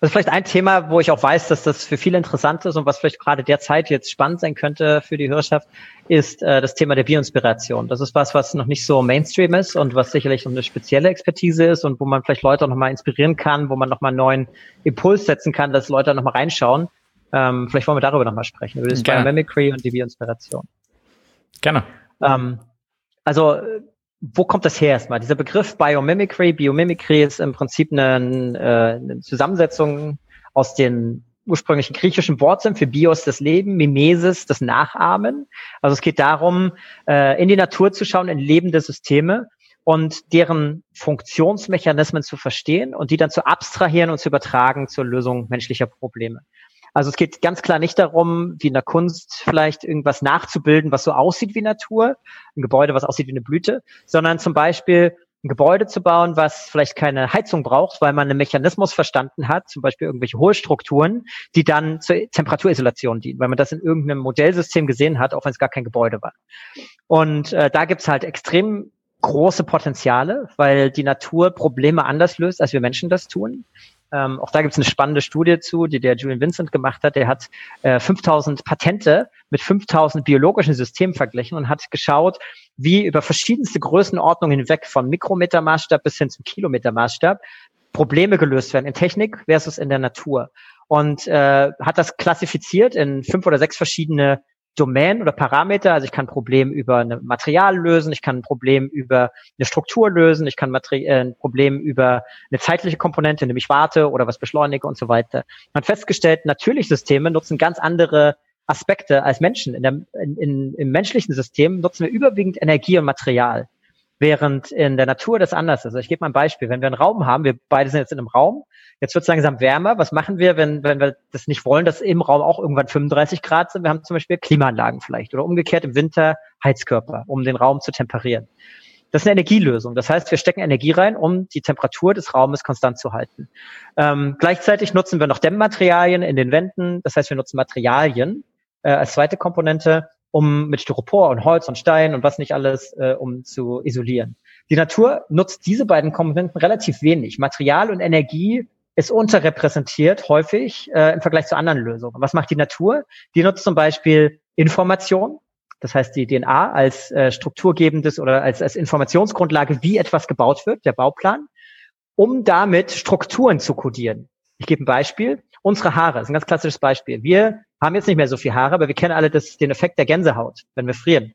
Ist vielleicht ein Thema, wo ich auch weiß, dass das für viele interessant ist und was vielleicht gerade derzeit jetzt spannend sein könnte für die Hörerschaft, ist äh, das Thema der Bioinspiration. Das ist was, was noch nicht so Mainstream ist und was sicherlich eine spezielle Expertise ist und wo man vielleicht Leute auch nochmal inspirieren kann, wo man nochmal einen neuen Impuls setzen kann, dass Leute nochmal reinschauen. Ähm, vielleicht wollen wir darüber nochmal sprechen, über das Biomimicry und die Bioinspiration. Gerne. Ähm, also wo kommt das her erstmal? Dieser Begriff Biomimicry, Biomimicry ist im Prinzip eine, äh, eine Zusammensetzung aus den ursprünglichen griechischen Worten für Bios das Leben, Mimesis das Nachahmen. Also es geht darum, äh, in die Natur zu schauen, in lebende Systeme und deren Funktionsmechanismen zu verstehen und die dann zu abstrahieren und zu übertragen zur Lösung menschlicher Probleme. Also es geht ganz klar nicht darum, wie in der Kunst vielleicht irgendwas nachzubilden, was so aussieht wie Natur, ein Gebäude, was aussieht wie eine Blüte, sondern zum Beispiel ein Gebäude zu bauen, was vielleicht keine Heizung braucht, weil man einen Mechanismus verstanden hat, zum Beispiel irgendwelche Hohlstrukturen, die dann zur Temperaturisolation dienen, weil man das in irgendeinem Modellsystem gesehen hat, auch wenn es gar kein Gebäude war. Und äh, da gibt's halt extrem große Potenziale, weil die Natur Probleme anders löst, als wir Menschen das tun. Ähm, auch da gibt es eine spannende Studie zu, die der Julian Vincent gemacht hat. Der hat äh, 5000 Patente mit 5000 biologischen Systemen verglichen und hat geschaut, wie über verschiedenste Größenordnungen hinweg von Mikrometermaßstab bis hin zum Kilometermaßstab Probleme gelöst werden in Technik versus in der Natur. Und äh, hat das klassifiziert in fünf oder sechs verschiedene Domänen oder Parameter. Also ich kann ein Problem über ein Material lösen, ich kann ein Problem über eine Struktur lösen, ich kann äh, ein Problem über eine zeitliche Komponente, nämlich warte oder was beschleunige und so weiter. Man hat festgestellt, natürlich Systeme nutzen ganz andere Aspekte als Menschen. In der, in, in, Im menschlichen System nutzen wir überwiegend Energie und Material, während in der Natur das anders ist. Also ich gebe mal ein Beispiel. Wenn wir einen Raum haben, wir beide sind jetzt in einem Raum, jetzt wird es langsam wärmer. Was machen wir, wenn, wenn wir das nicht wollen, dass im Raum auch irgendwann 35 Grad sind? Wir haben zum Beispiel Klimaanlagen vielleicht oder umgekehrt im Winter Heizkörper, um den Raum zu temperieren. Das ist eine Energielösung. Das heißt, wir stecken Energie rein, um die Temperatur des Raumes konstant zu halten. Ähm, gleichzeitig nutzen wir noch Dämmmaterialien in den Wänden. Das heißt, wir nutzen Materialien, äh, als zweite Komponente, um mit Styropor und Holz und Stein und was nicht alles, äh, um zu isolieren. Die Natur nutzt diese beiden Komponenten relativ wenig. Material und Energie ist unterrepräsentiert häufig äh, im Vergleich zu anderen Lösungen. Was macht die Natur? Die nutzt zum Beispiel Information, das heißt die DNA als äh, strukturgebendes oder als, als Informationsgrundlage, wie etwas gebaut wird, der Bauplan, um damit Strukturen zu kodieren. Ich gebe ein Beispiel. Unsere Haare, ist ein ganz klassisches Beispiel. Wir haben jetzt nicht mehr so viel Haare, aber wir kennen alle das, den Effekt der Gänsehaut, wenn wir frieren.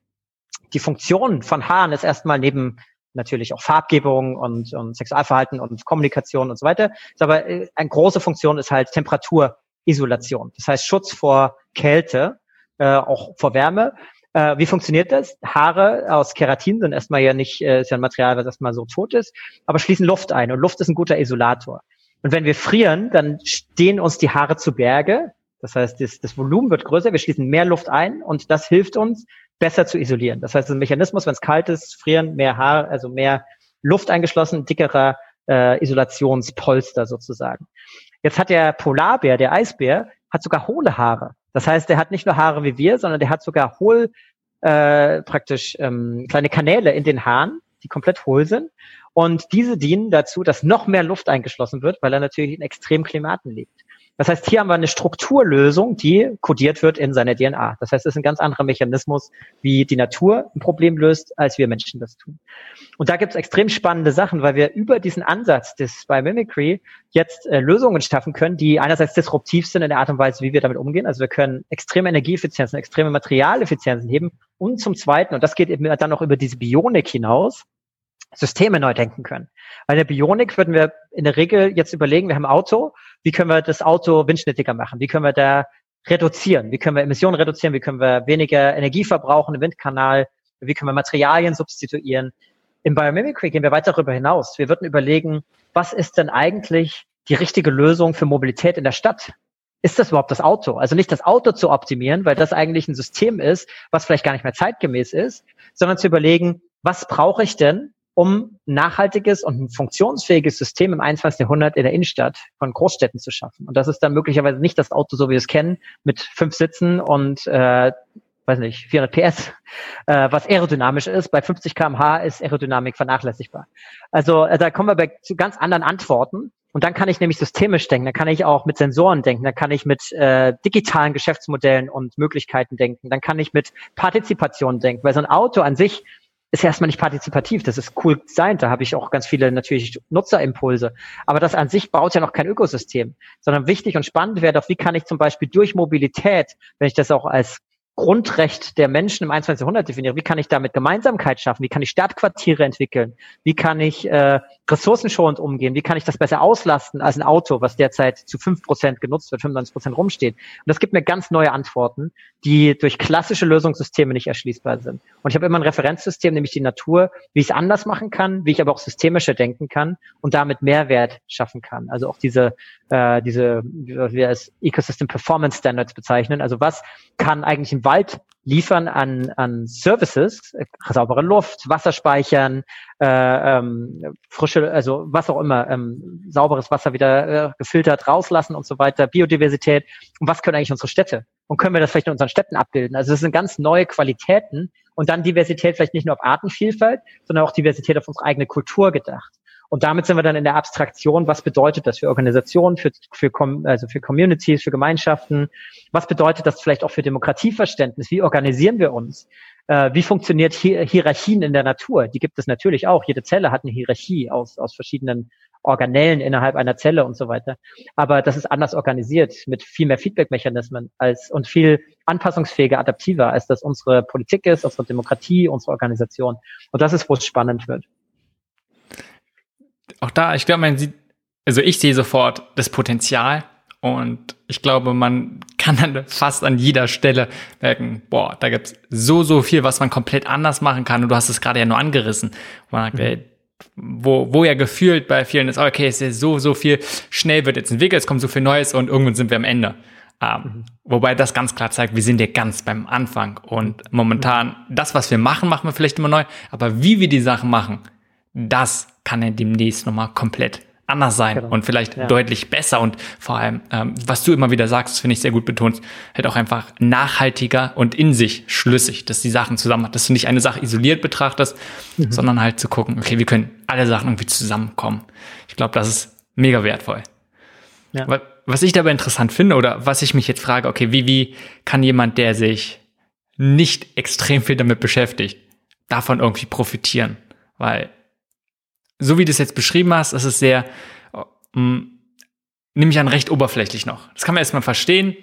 Die Funktion von Haaren ist erstmal neben natürlich auch Farbgebung und, und Sexualverhalten und Kommunikation und so weiter. Ist aber äh, eine große Funktion ist halt Temperaturisolation. Das heißt Schutz vor Kälte, äh, auch vor Wärme. Äh, wie funktioniert das? Haare aus Keratin sind erstmal ja nicht, äh, ist ja ein Material, was erstmal so tot ist, aber schließen Luft ein und Luft ist ein guter Isolator. Und wenn wir frieren, dann stehen uns die Haare zu Berge. Das heißt, das, das Volumen wird größer, wir schließen mehr Luft ein und das hilft uns, besser zu isolieren. Das heißt, ein Mechanismus, wenn es kalt ist, frieren, mehr Haar, also mehr Luft eingeschlossen, dickerer äh, Isolationspolster sozusagen. Jetzt hat der Polarbär, der Eisbär, hat sogar hohle Haare. Das heißt, der hat nicht nur Haare wie wir, sondern der hat sogar hohl äh, praktisch ähm, kleine Kanäle in den Haaren, die komplett hohl sind. Und diese dienen dazu, dass noch mehr Luft eingeschlossen wird, weil er natürlich in extremen Klimaten lebt. Das heißt, hier haben wir eine Strukturlösung, die kodiert wird in seiner DNA. Das heißt, es ist ein ganz anderer Mechanismus, wie die Natur ein Problem löst, als wir Menschen das tun. Und da gibt es extrem spannende Sachen, weil wir über diesen Ansatz des Biomimicry jetzt äh, Lösungen schaffen können, die einerseits disruptiv sind in der Art und Weise, wie wir damit umgehen. Also wir können extreme Energieeffizienzen, extreme Materialeffizienzen heben. Und zum Zweiten, und das geht eben dann noch über diese Bionik hinaus, Systeme neu denken können. Bei der Bionik würden wir in der Regel jetzt überlegen, wir haben Auto, wie können wir das Auto windschnittiger machen? Wie können wir da reduzieren? Wie können wir Emissionen reduzieren? Wie können wir weniger Energie verbrauchen im Windkanal? Wie können wir Materialien substituieren? Im Biomimicry gehen wir weit darüber hinaus. Wir würden überlegen, was ist denn eigentlich die richtige Lösung für Mobilität in der Stadt? Ist das überhaupt das Auto? Also nicht das Auto zu optimieren, weil das eigentlich ein System ist, was vielleicht gar nicht mehr zeitgemäß ist, sondern zu überlegen, was brauche ich denn, um nachhaltiges und ein funktionsfähiges System im 21. Jahrhundert in der Innenstadt von Großstädten zu schaffen. Und das ist dann möglicherweise nicht das Auto, so wie wir es kennen, mit fünf Sitzen und äh, weiß nicht, 400 PS, äh, was aerodynamisch ist. Bei 50 kmh ist Aerodynamik vernachlässigbar. Also äh, da kommen wir bei, zu ganz anderen Antworten. Und dann kann ich nämlich systemisch denken, dann kann ich auch mit Sensoren denken, dann kann ich mit äh, digitalen Geschäftsmodellen und Möglichkeiten denken, dann kann ich mit Partizipation denken, weil so ein Auto an sich ist erstmal nicht partizipativ. Das ist cool sein. Da habe ich auch ganz viele natürlich Nutzerimpulse. Aber das an sich baut ja noch kein Ökosystem, sondern wichtig und spannend wäre doch, wie kann ich zum Beispiel durch Mobilität, wenn ich das auch als Grundrecht der Menschen im 21. Jahrhundert definiere, wie kann ich damit Gemeinsamkeit schaffen? Wie kann ich Stadtquartiere entwickeln? Wie kann ich äh, ressourcenschonend umgehen? Wie kann ich das besser auslasten als ein Auto, was derzeit zu fünf Prozent genutzt wird, 95 Prozent rumsteht? Und das gibt mir ganz neue Antworten, die durch klassische Lösungssysteme nicht erschließbar sind. Und ich habe immer ein Referenzsystem, nämlich die Natur, wie ich es anders machen kann, wie ich aber auch systemischer denken kann und damit Mehrwert schaffen kann. Also auch diese, äh, diese, wie wir es Ecosystem Performance Standards bezeichnen. Also was kann eigentlich ein Wald liefern an, an Services, äh, saubere Luft, Wasser speichern, äh, ähm, frische, also was auch immer, ähm, sauberes Wasser wieder äh, gefiltert rauslassen und so weiter, Biodiversität. Und was können eigentlich unsere Städte? Und können wir das vielleicht in unseren Städten abbilden? Also das sind ganz neue Qualitäten und dann Diversität vielleicht nicht nur auf Artenvielfalt, sondern auch Diversität auf unsere eigene Kultur gedacht. Und damit sind wir dann in der Abstraktion, was bedeutet das für Organisationen, für, für, also für Communities, für Gemeinschaften? Was bedeutet das vielleicht auch für Demokratieverständnis? Wie organisieren wir uns? Äh, wie funktioniert Hier Hierarchien in der Natur? Die gibt es natürlich auch. Jede Zelle hat eine Hierarchie aus, aus verschiedenen Organellen innerhalb einer Zelle und so weiter. Aber das ist anders organisiert mit viel mehr Feedback-Mechanismen als und viel anpassungsfähiger, adaptiver, als das unsere Politik ist, unsere Demokratie, unsere Organisation. Und das ist, wo es spannend wird auch da, ich glaube, man sieht, also ich sehe sofort das Potenzial und ich glaube, man kann dann fast an jeder Stelle merken, boah, da gibt's so, so viel, was man komplett anders machen kann. Und du hast es gerade ja nur angerissen. Man sagt, mhm. ey, wo, wo ja gefühlt bei vielen ist, okay, es ist so, so viel, schnell wird jetzt entwickelt, es kommt so viel Neues und irgendwann sind wir am Ende. Ähm, mhm. Wobei das ganz klar zeigt, wir sind ja ganz beim Anfang und momentan, das, was wir machen, machen wir vielleicht immer neu, aber wie wir die Sachen machen, das kann ja demnächst nochmal komplett anders sein genau. und vielleicht ja. deutlich besser und vor allem, ähm, was du immer wieder sagst, finde ich sehr gut betont, halt auch einfach nachhaltiger und in sich schlüssig, dass die Sachen zusammen dass du nicht eine Sache isoliert betrachtest, mhm. sondern halt zu gucken, okay, wir können alle Sachen irgendwie zusammenkommen. Ich glaube, das ist mega wertvoll. Ja. Was ich dabei interessant finde oder was ich mich jetzt frage, okay, wie, wie kann jemand, der sich nicht extrem viel damit beschäftigt, davon irgendwie profitieren? Weil so wie du es jetzt beschrieben hast, ist es sehr, ähm, nehme ich an, recht oberflächlich noch. Das kann man erstmal verstehen.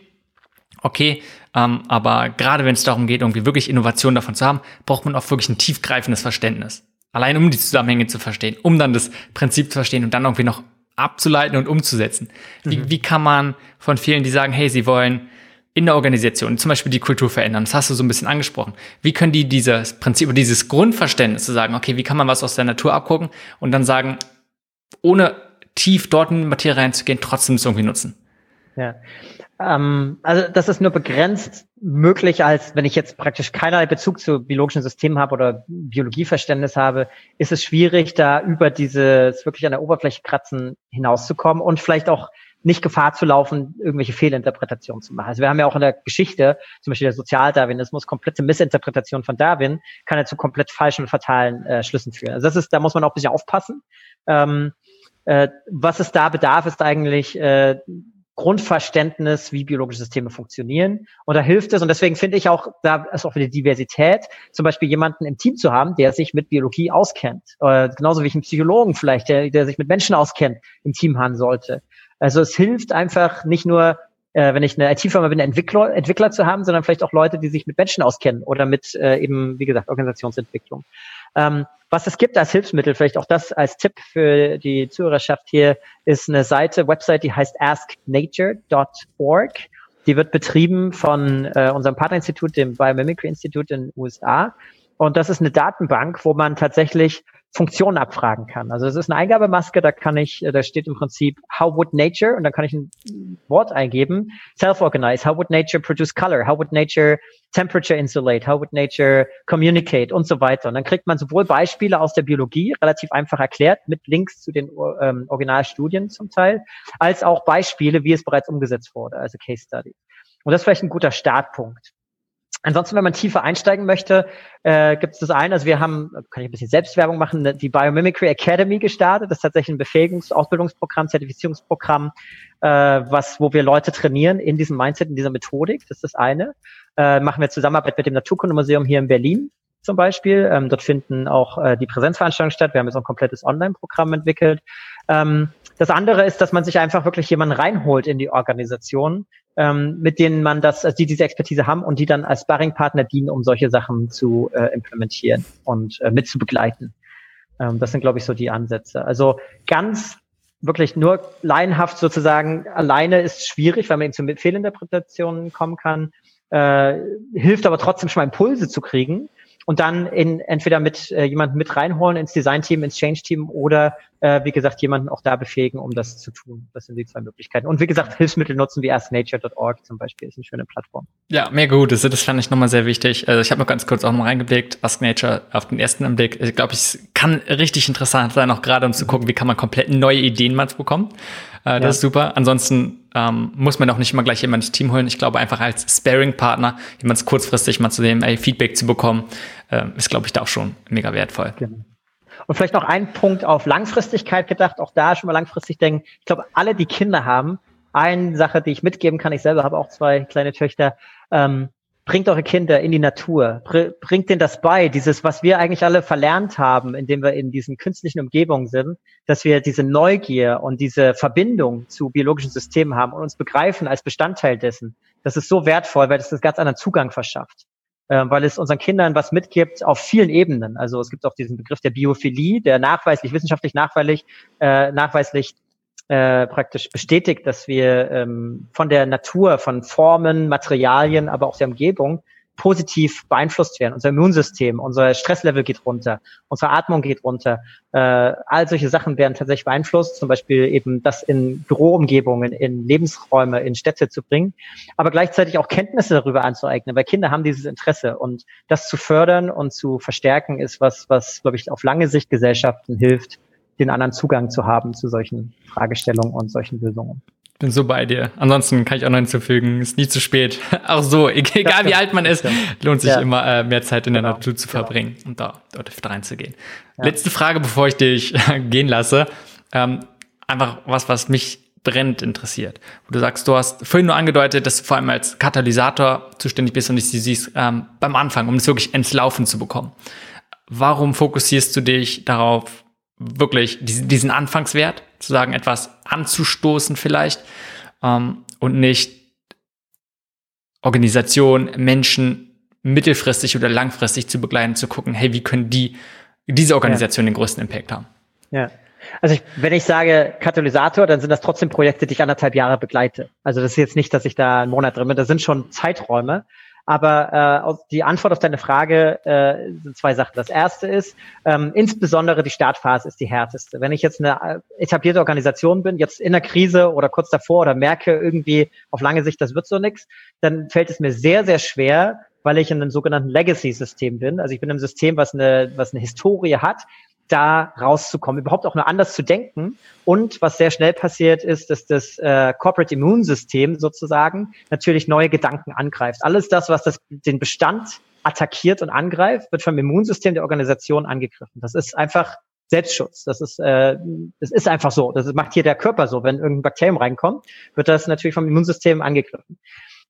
Okay, ähm, aber gerade wenn es darum geht, irgendwie wirklich Innovation davon zu haben, braucht man auch wirklich ein tiefgreifendes Verständnis. Allein um die Zusammenhänge zu verstehen, um dann das Prinzip zu verstehen und dann irgendwie noch abzuleiten und umzusetzen. Wie, mhm. wie kann man von vielen, die sagen, hey, sie wollen in der Organisation, zum Beispiel die Kultur verändern. Das hast du so ein bisschen angesprochen. Wie können die dieses Prinzip, dieses Grundverständnis zu sagen, okay, wie kann man was aus der Natur abgucken und dann sagen, ohne tief dort in die Materie reinzugehen, trotzdem es irgendwie nutzen? Ja. Ähm, also das ist nur begrenzt möglich, als wenn ich jetzt praktisch keinerlei Bezug zu biologischen Systemen habe oder Biologieverständnis habe, ist es schwierig, da über dieses wirklich an der Oberfläche kratzen hinauszukommen und vielleicht auch nicht Gefahr zu laufen, irgendwelche Fehlinterpretationen zu machen. Also wir haben ja auch in der Geschichte, zum Beispiel der Sozialdarwinismus, komplette Missinterpretation von Darwin, kann ja zu komplett falschen und fatalen äh, Schlüssen führen. Also das ist, da muss man auch ein bisschen aufpassen. Ähm, äh, was es da bedarf, ist eigentlich äh, Grundverständnis, wie biologische Systeme funktionieren. Und da hilft es, und deswegen finde ich auch, da ist auch wieder Diversität, zum Beispiel jemanden im Team zu haben, der sich mit Biologie auskennt. Äh, genauso wie ich einen Psychologen vielleicht, der, der sich mit Menschen auskennt, im Team haben sollte. Also es hilft einfach nicht nur, äh, wenn ich eine IT-Firma bin, Entwickler, Entwickler zu haben, sondern vielleicht auch Leute, die sich mit Menschen auskennen oder mit äh, eben, wie gesagt, Organisationsentwicklung. Ähm, was es gibt als Hilfsmittel, vielleicht auch das als Tipp für die Zuhörerschaft hier, ist eine Seite, Website, die heißt asknature.org. Die wird betrieben von äh, unserem Partnerinstitut, dem Biomimicry Institute in den USA. Und das ist eine Datenbank, wo man tatsächlich Funktionen abfragen kann. Also es ist eine Eingabemaske, da kann ich, äh, da steht im Prinzip How would nature und dann kann ich ein Wort eingeben, self-organize, how would nature produce color, how would nature temperature insulate, how would nature communicate und so weiter. Und dann kriegt man sowohl Beispiele aus der Biologie, relativ einfach erklärt, mit Links zu den ähm, Originalstudien zum Teil, als auch Beispiele, wie es bereits umgesetzt wurde, also Case Study. Und das ist vielleicht ein guter Startpunkt. Ansonsten, wenn man tiefer einsteigen möchte, äh, gibt es das eine. Also wir haben, kann ich ein bisschen Selbstwerbung machen, ne, die Biomimicry Academy gestartet. Das ist tatsächlich ein Befähigungs-, Ausbildungsprogramm, Zertifizierungsprogramm, äh, was, wo wir Leute trainieren in diesem Mindset, in dieser Methodik. Das ist das eine. Äh, machen wir Zusammenarbeit mit dem Naturkundemuseum hier in Berlin. Zum Beispiel. Ähm, dort finden auch äh, die Präsenzveranstaltungen statt. Wir haben jetzt ein komplettes Online-Programm entwickelt. Ähm, das andere ist, dass man sich einfach wirklich jemanden reinholt in die Organisation, ähm, mit denen man das, also die diese Expertise haben und die dann als Sparringpartner dienen, um solche Sachen zu äh, implementieren und äh, mit zu begleiten. Ähm, das sind, glaube ich, so die Ansätze. Also ganz wirklich nur laienhaft sozusagen alleine ist schwierig, weil man eben zu Fehlinterpretationen kommen kann. Äh, hilft aber trotzdem schon mal Impulse zu kriegen und dann in, entweder mit äh, jemanden mit reinholen ins Design-Team, ins Change-Team oder äh, wie gesagt jemanden auch da befähigen, um das zu tun. Das sind die zwei Möglichkeiten. Und wie gesagt, Hilfsmittel nutzen wie asknature.org zum Beispiel ist eine schöne Plattform. Ja, mega gut. Das, das fand ich nochmal sehr wichtig. Also ich habe noch ganz kurz auch noch reingeblickt. Ask Nature auf den ersten Anblick, ich glaube, es kann richtig interessant sein, auch gerade um zu gucken, wie kann man komplett neue Ideen mal bekommen. Äh, das ja. ist super. Ansonsten ähm, muss man auch nicht immer gleich jemand ins Team holen. Ich glaube, einfach als Sparing-Partner, jemand kurzfristig mal zu dem ey, Feedback zu bekommen, äh, ist, glaube ich, da auch schon mega wertvoll. Genau. Und vielleicht noch ein Punkt auf Langfristigkeit gedacht, auch da schon mal langfristig denken. Ich glaube, alle, die Kinder haben, eine Sache, die ich mitgeben kann, ich selber habe auch zwei kleine Töchter, ähm, bringt eure Kinder in die Natur, bringt denen das bei, dieses, was wir eigentlich alle verlernt haben, indem wir in diesen künstlichen Umgebungen sind, dass wir diese Neugier und diese Verbindung zu biologischen Systemen haben und uns begreifen als Bestandteil dessen. Das ist so wertvoll, weil es das ganz anderen Zugang verschafft. Äh, weil es unseren Kindern was mitgibt auf vielen Ebenen. Also es gibt auch diesen Begriff der Biophilie, der nachweislich, wissenschaftlich nachweislich, äh, nachweislich äh, praktisch bestätigt, dass wir ähm, von der Natur, von Formen, Materialien, aber auch der Umgebung positiv beeinflusst werden. Unser Immunsystem, unser Stresslevel geht runter, unsere Atmung geht runter. Äh, all solche Sachen werden tatsächlich beeinflusst, zum Beispiel eben das in Büroumgebungen, in Lebensräume, in Städte zu bringen, aber gleichzeitig auch Kenntnisse darüber anzueignen, weil Kinder haben dieses Interesse und das zu fördern und zu verstärken ist was, was, glaube ich, auf lange Sicht Gesellschaften hilft, den anderen Zugang zu haben zu solchen Fragestellungen und solchen Lösungen. Bin so bei dir. Ansonsten kann ich auch noch hinzufügen, ist nie zu spät. [laughs] Auch so, egal wie alt man ist, lohnt sich ja. immer äh, mehr Zeit in der genau. Natur zu verbringen genau. und da dort reinzugehen. Ja. Letzte Frage, bevor ich dich [laughs] gehen lasse. Ähm, einfach was, was mich brennend interessiert. Wo du sagst, du hast vorhin nur angedeutet, dass du vor allem als Katalysator zuständig bist und ich sie siehst ähm, beim Anfang, um es wirklich ins Laufen zu bekommen. Warum fokussierst du dich darauf, wirklich diesen Anfangswert, zu sagen, etwas anzustoßen vielleicht ähm, und nicht Organisation, Menschen mittelfristig oder langfristig zu begleiten, zu gucken, hey, wie können die diese Organisation ja. den größten Impact haben? Ja. Also ich, wenn ich sage Katalysator, dann sind das trotzdem Projekte, die ich anderthalb Jahre begleite. Also das ist jetzt nicht, dass ich da einen Monat drin bin, das sind schon Zeiträume. Aber äh, die Antwort auf deine Frage äh, sind zwei Sachen. Das erste ist, ähm, insbesondere die Startphase ist die härteste. Wenn ich jetzt eine äh, etablierte Organisation bin, jetzt in der Krise oder kurz davor oder merke irgendwie auf lange Sicht, das wird so nichts, dann fällt es mir sehr, sehr schwer, weil ich in einem sogenannten Legacy-System bin. Also ich bin im System, was eine, was eine Historie hat, da rauszukommen, überhaupt auch nur anders zu denken. Und was sehr schnell passiert ist, dass das äh, Corporate Immune System sozusagen natürlich neue Gedanken angreift. Alles das, was das, den Bestand attackiert und angreift, wird vom Immunsystem der Organisation angegriffen. Das ist einfach Selbstschutz. Das ist, äh, das ist einfach so. Das macht hier der Körper so. Wenn irgendein Bakterium reinkommt, wird das natürlich vom Immunsystem angegriffen.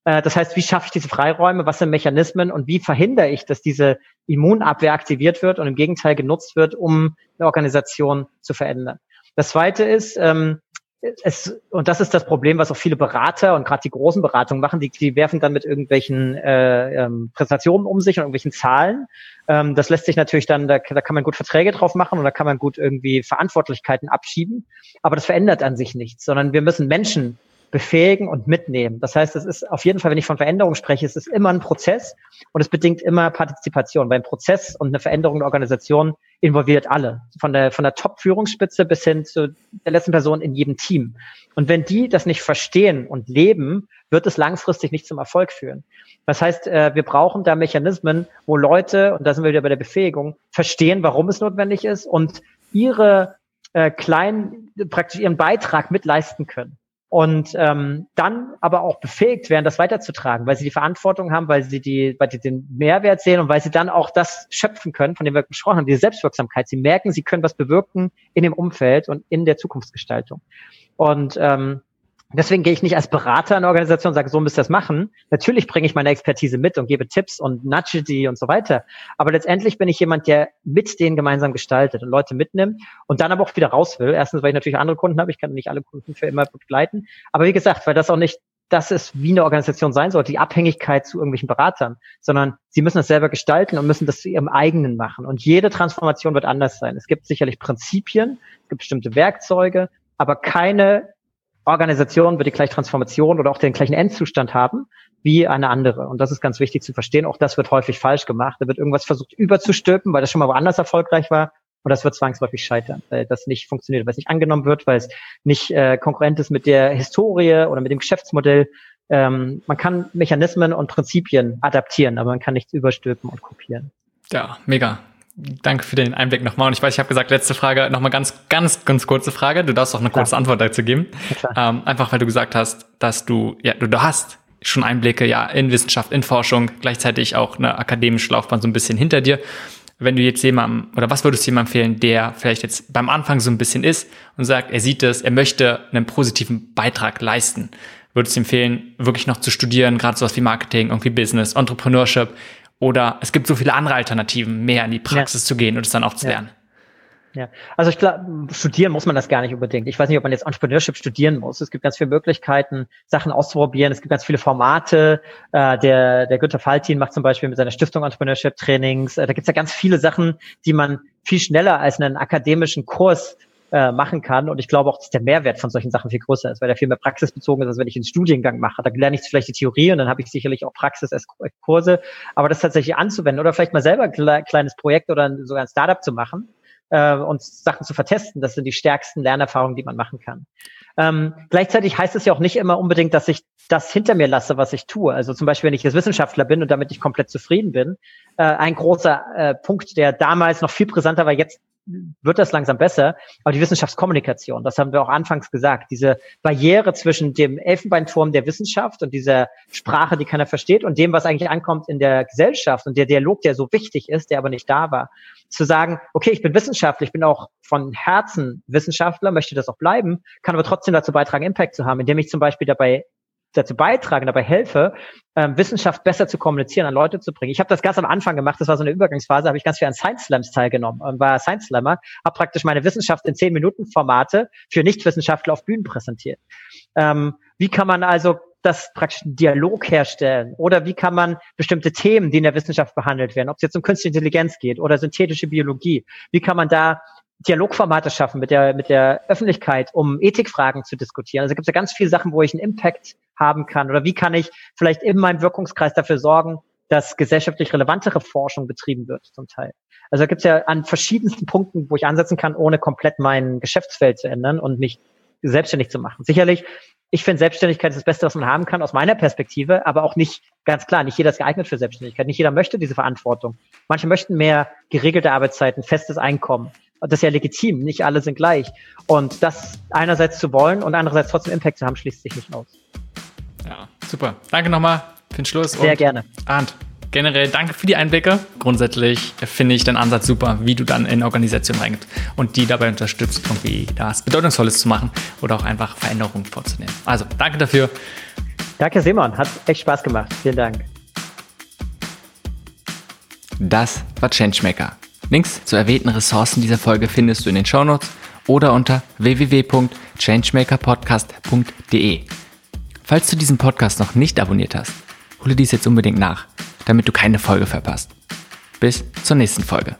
Äh, das heißt, wie schaffe ich diese Freiräume? Was sind Mechanismen? Und wie verhindere ich, dass diese Immunabwehr aktiviert wird und im Gegenteil genutzt wird, um eine Organisation zu verändern? Das zweite ist, ähm, es, und das ist das Problem, was auch viele Berater und gerade die großen Beratungen machen, die, die werfen dann mit irgendwelchen äh, ähm, Präsentationen um sich und irgendwelchen Zahlen. Ähm, das lässt sich natürlich dann, da, da kann man gut Verträge drauf machen und da kann man gut irgendwie Verantwortlichkeiten abschieben. Aber das verändert an sich nichts, sondern wir müssen Menschen befähigen und mitnehmen. Das heißt, es ist auf jeden Fall, wenn ich von Veränderung spreche, es ist immer ein Prozess und es bedingt immer Partizipation, weil ein Prozess und eine Veränderung der Organisation involviert alle, von der, von der Top-Führungsspitze bis hin zu der letzten Person in jedem Team. Und wenn die das nicht verstehen und leben, wird es langfristig nicht zum Erfolg führen. Das heißt, äh, wir brauchen da Mechanismen, wo Leute, und da sind wir wieder bei der Befähigung, verstehen, warum es notwendig ist und ihre äh, kleinen, praktisch ihren Beitrag mitleisten können und ähm, dann aber auch befähigt werden, das weiterzutragen, weil sie die Verantwortung haben, weil sie die, weil sie den Mehrwert sehen und weil sie dann auch das schöpfen können, von dem wir gesprochen haben, diese Selbstwirksamkeit. Sie merken, sie können was bewirken in dem Umfeld und in der Zukunftsgestaltung. Und ähm, Deswegen gehe ich nicht als Berater in eine Organisation und sage, so müsst ihr das machen. Natürlich bringe ich meine Expertise mit und gebe Tipps und nudge die und so weiter. Aber letztendlich bin ich jemand, der mit denen gemeinsam gestaltet und Leute mitnimmt und dann aber auch wieder raus will. Erstens, weil ich natürlich andere Kunden habe. Ich kann nicht alle Kunden für immer begleiten. Aber wie gesagt, weil das auch nicht das ist, wie eine Organisation sein sollte, die Abhängigkeit zu irgendwelchen Beratern, sondern sie müssen es selber gestalten und müssen das zu ihrem eigenen machen. Und jede Transformation wird anders sein. Es gibt sicherlich Prinzipien, es gibt bestimmte Werkzeuge, aber keine Organisation wird die gleiche Transformation oder auch den gleichen Endzustand haben wie eine andere. Und das ist ganz wichtig zu verstehen. Auch das wird häufig falsch gemacht. Da wird irgendwas versucht überzustülpen, weil das schon mal woanders erfolgreich war. Und das wird zwangsläufig scheitern, weil das nicht funktioniert, weil es nicht angenommen wird, weil es nicht äh, konkurrent ist mit der Historie oder mit dem Geschäftsmodell. Ähm, man kann Mechanismen und Prinzipien adaptieren, aber man kann nichts überstülpen und kopieren. Ja, mega. Danke für den Einblick nochmal. Und ich weiß, ich habe gesagt, letzte Frage, nochmal ganz, ganz, ganz kurze Frage. Du darfst auch eine Klar. kurze Antwort dazu geben. Ähm, einfach weil du gesagt hast, dass du, ja, du, du hast schon Einblicke ja in Wissenschaft, in Forschung, gleichzeitig auch eine akademische Laufbahn so ein bisschen hinter dir. Wenn du jetzt jemandem, oder was würdest du jemandem empfehlen, der vielleicht jetzt beim Anfang so ein bisschen ist und sagt, er sieht es, er möchte einen positiven Beitrag leisten? Würdest du empfehlen, wirklich noch zu studieren, gerade sowas wie Marketing, irgendwie Business, Entrepreneurship? Oder es gibt so viele andere Alternativen, mehr in die Praxis ja. zu gehen und es dann auch zu ja. lernen. Ja, also ich glaube, studieren muss man das gar nicht unbedingt. Ich weiß nicht, ob man jetzt Entrepreneurship studieren muss. Es gibt ganz viele Möglichkeiten, Sachen auszuprobieren. Es gibt ganz viele Formate. Äh, der, der Günter Faltin macht zum Beispiel mit seiner Stiftung Entrepreneurship Trainings. Äh, da gibt es ja ganz viele Sachen, die man viel schneller als einen akademischen Kurs äh, machen kann. Und ich glaube auch, dass der Mehrwert von solchen Sachen viel größer ist, weil der viel mehr praxisbezogen ist, als wenn ich einen Studiengang mache. Da lerne ich vielleicht die Theorie und dann habe ich sicherlich auch Praxis Kurse. Aber das tatsächlich anzuwenden oder vielleicht mal selber ein kleines Projekt oder sogar ein Startup zu machen äh, und Sachen zu vertesten, das sind die stärksten Lernerfahrungen, die man machen kann. Ähm, gleichzeitig heißt es ja auch nicht immer unbedingt, dass ich das hinter mir lasse, was ich tue. Also zum Beispiel, wenn ich jetzt Wissenschaftler bin und damit ich komplett zufrieden bin. Äh, ein großer äh, Punkt, der damals noch viel brisanter war, jetzt wird das langsam besser. Aber die Wissenschaftskommunikation, das haben wir auch anfangs gesagt, diese Barriere zwischen dem Elfenbeinturm der Wissenschaft und dieser Sprache, die keiner versteht, und dem, was eigentlich ankommt in der Gesellschaft und der Dialog, der so wichtig ist, der aber nicht da war, zu sagen, okay, ich bin Wissenschaftler, ich bin auch von Herzen Wissenschaftler, möchte das auch bleiben, kann aber trotzdem dazu beitragen, Impact zu haben, indem ich zum Beispiel dabei dazu beitragen, dabei helfe, ähm, Wissenschaft besser zu kommunizieren, an Leute zu bringen. Ich habe das ganz am Anfang gemacht, das war so eine Übergangsphase, habe ich ganz viel an Science Slams teilgenommen und war Science Slammer, habe praktisch meine Wissenschaft in zehn Minuten Formate für Nichtwissenschaftler auf Bühnen präsentiert. Ähm, wie kann man also das praktisch einen Dialog herstellen? Oder wie kann man bestimmte Themen, die in der Wissenschaft behandelt werden, ob es jetzt um künstliche Intelligenz geht oder synthetische Biologie, wie kann man da Dialogformate schaffen mit der, mit der Öffentlichkeit, um Ethikfragen zu diskutieren. Also gibt es ja ganz viele Sachen, wo ich einen Impact haben kann. Oder wie kann ich vielleicht in meinem Wirkungskreis dafür sorgen, dass gesellschaftlich relevantere Forschung betrieben wird zum Teil. Also da gibt es ja an verschiedensten Punkten, wo ich ansetzen kann, ohne komplett mein Geschäftsfeld zu ändern und mich selbstständig zu machen. Sicherlich, ich finde Selbstständigkeit ist das Beste, was man haben kann aus meiner Perspektive, aber auch nicht ganz klar, nicht jeder ist geeignet für Selbstständigkeit. Nicht jeder möchte diese Verantwortung. Manche möchten mehr geregelte Arbeitszeiten, festes Einkommen das ist ja legitim, nicht alle sind gleich. Und das einerseits zu wollen und andererseits trotzdem Impact zu haben, schließt sich nicht aus. Ja, super. Danke nochmal für den Schluss. Sehr gerne. Arndt, generell danke für die Einblicke. Grundsätzlich finde ich den Ansatz super, wie du dann in Organisationen reingehst und die dabei unterstützt, irgendwie das Bedeutungsvolles zu machen oder auch einfach Veränderungen vorzunehmen. Also, danke dafür. Danke, Simon. Hat echt Spaß gemacht. Vielen Dank. Das war Changemaker Links zu erwähnten Ressourcen dieser Folge findest du in den Shownotes oder unter www.changemakerpodcast.de. Falls du diesen Podcast noch nicht abonniert hast, hole dies jetzt unbedingt nach, damit du keine Folge verpasst. Bis zur nächsten Folge.